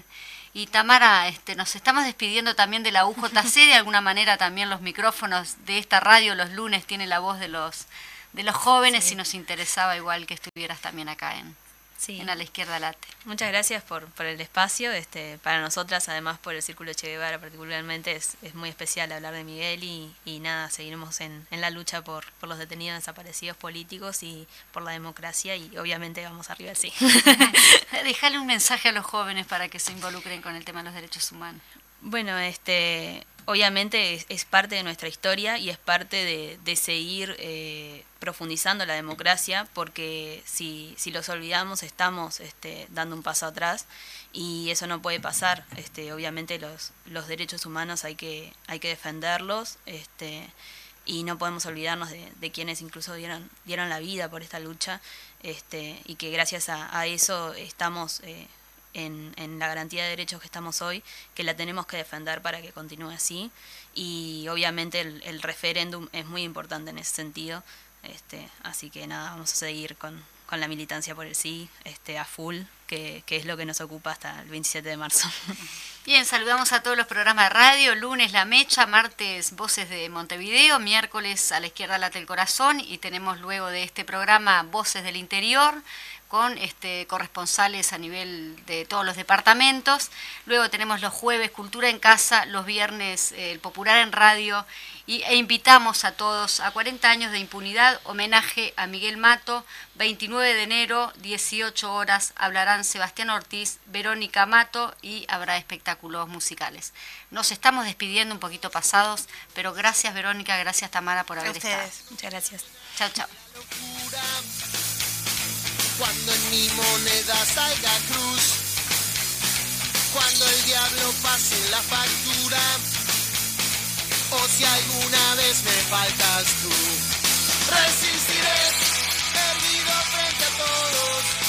[SPEAKER 2] Y Tamara, este, nos estamos despidiendo también de la UJC, de alguna manera también los micrófonos de esta radio los lunes tiene la voz de los de los jóvenes y nos interesaba igual que estuvieras también acá en,
[SPEAKER 4] Sí.
[SPEAKER 2] en A la Izquierda Late.
[SPEAKER 4] Muchas gracias por, por el espacio. Este, para nosotras, además por el Círculo Che Guevara particularmente, es, es muy especial hablar de Miguel y, y nada, seguiremos en, en la lucha por, por los detenidos desaparecidos políticos y por la democracia y obviamente vamos arriba sí.
[SPEAKER 2] Dejale un mensaje a los jóvenes para que se involucren con el tema de los derechos humanos.
[SPEAKER 4] Bueno, este, obviamente es, es parte de nuestra historia y es parte de, de seguir eh, profundizando la democracia, porque si, si los olvidamos estamos este, dando un paso atrás y eso no puede pasar. Este, obviamente los, los derechos humanos hay que, hay que defenderlos este, y no podemos olvidarnos de, quienes incluso dieron, dieron la vida por esta lucha este, y que gracias a, a eso estamos... eh, en, en la garantía de derechos que estamos hoy, que la tenemos que defender para que continúe así. Y obviamente el, el referéndum es muy importante en ese sentido. Este, así que nada, vamos a seguir con, con la militancia por el sí, este, a full, que, que es lo que nos ocupa hasta el 27 de marzo.
[SPEAKER 2] Bien, saludamos a todos los programas de radio, lunes La Mecha, martes Voces de Montevideo, miércoles a la izquierda late el corazón y tenemos luego de este programa Voces del Interior con este, corresponsales a nivel de todos los departamentos. Luego tenemos los jueves Cultura en Casa, los viernes eh, El Popular en Radio y, e invitamos a todos a 40 años de impunidad, homenaje a Miguel Mato, 29 de enero, 18 horas, hablarán Sebastián Ortiz, Verónica Mato y habrá espectáculos musicales. Nos estamos despidiendo un poquito pasados, pero gracias Verónica, gracias Tamara por
[SPEAKER 3] A
[SPEAKER 2] haber estado.
[SPEAKER 3] ustedes.
[SPEAKER 4] Muchas gracias.
[SPEAKER 2] Chao, chao.
[SPEAKER 1] Cuando en mi moneda salga cruz, cuando el diablo pase la factura, o si alguna vez me faltas tú, resistiré, perdido frente a todos.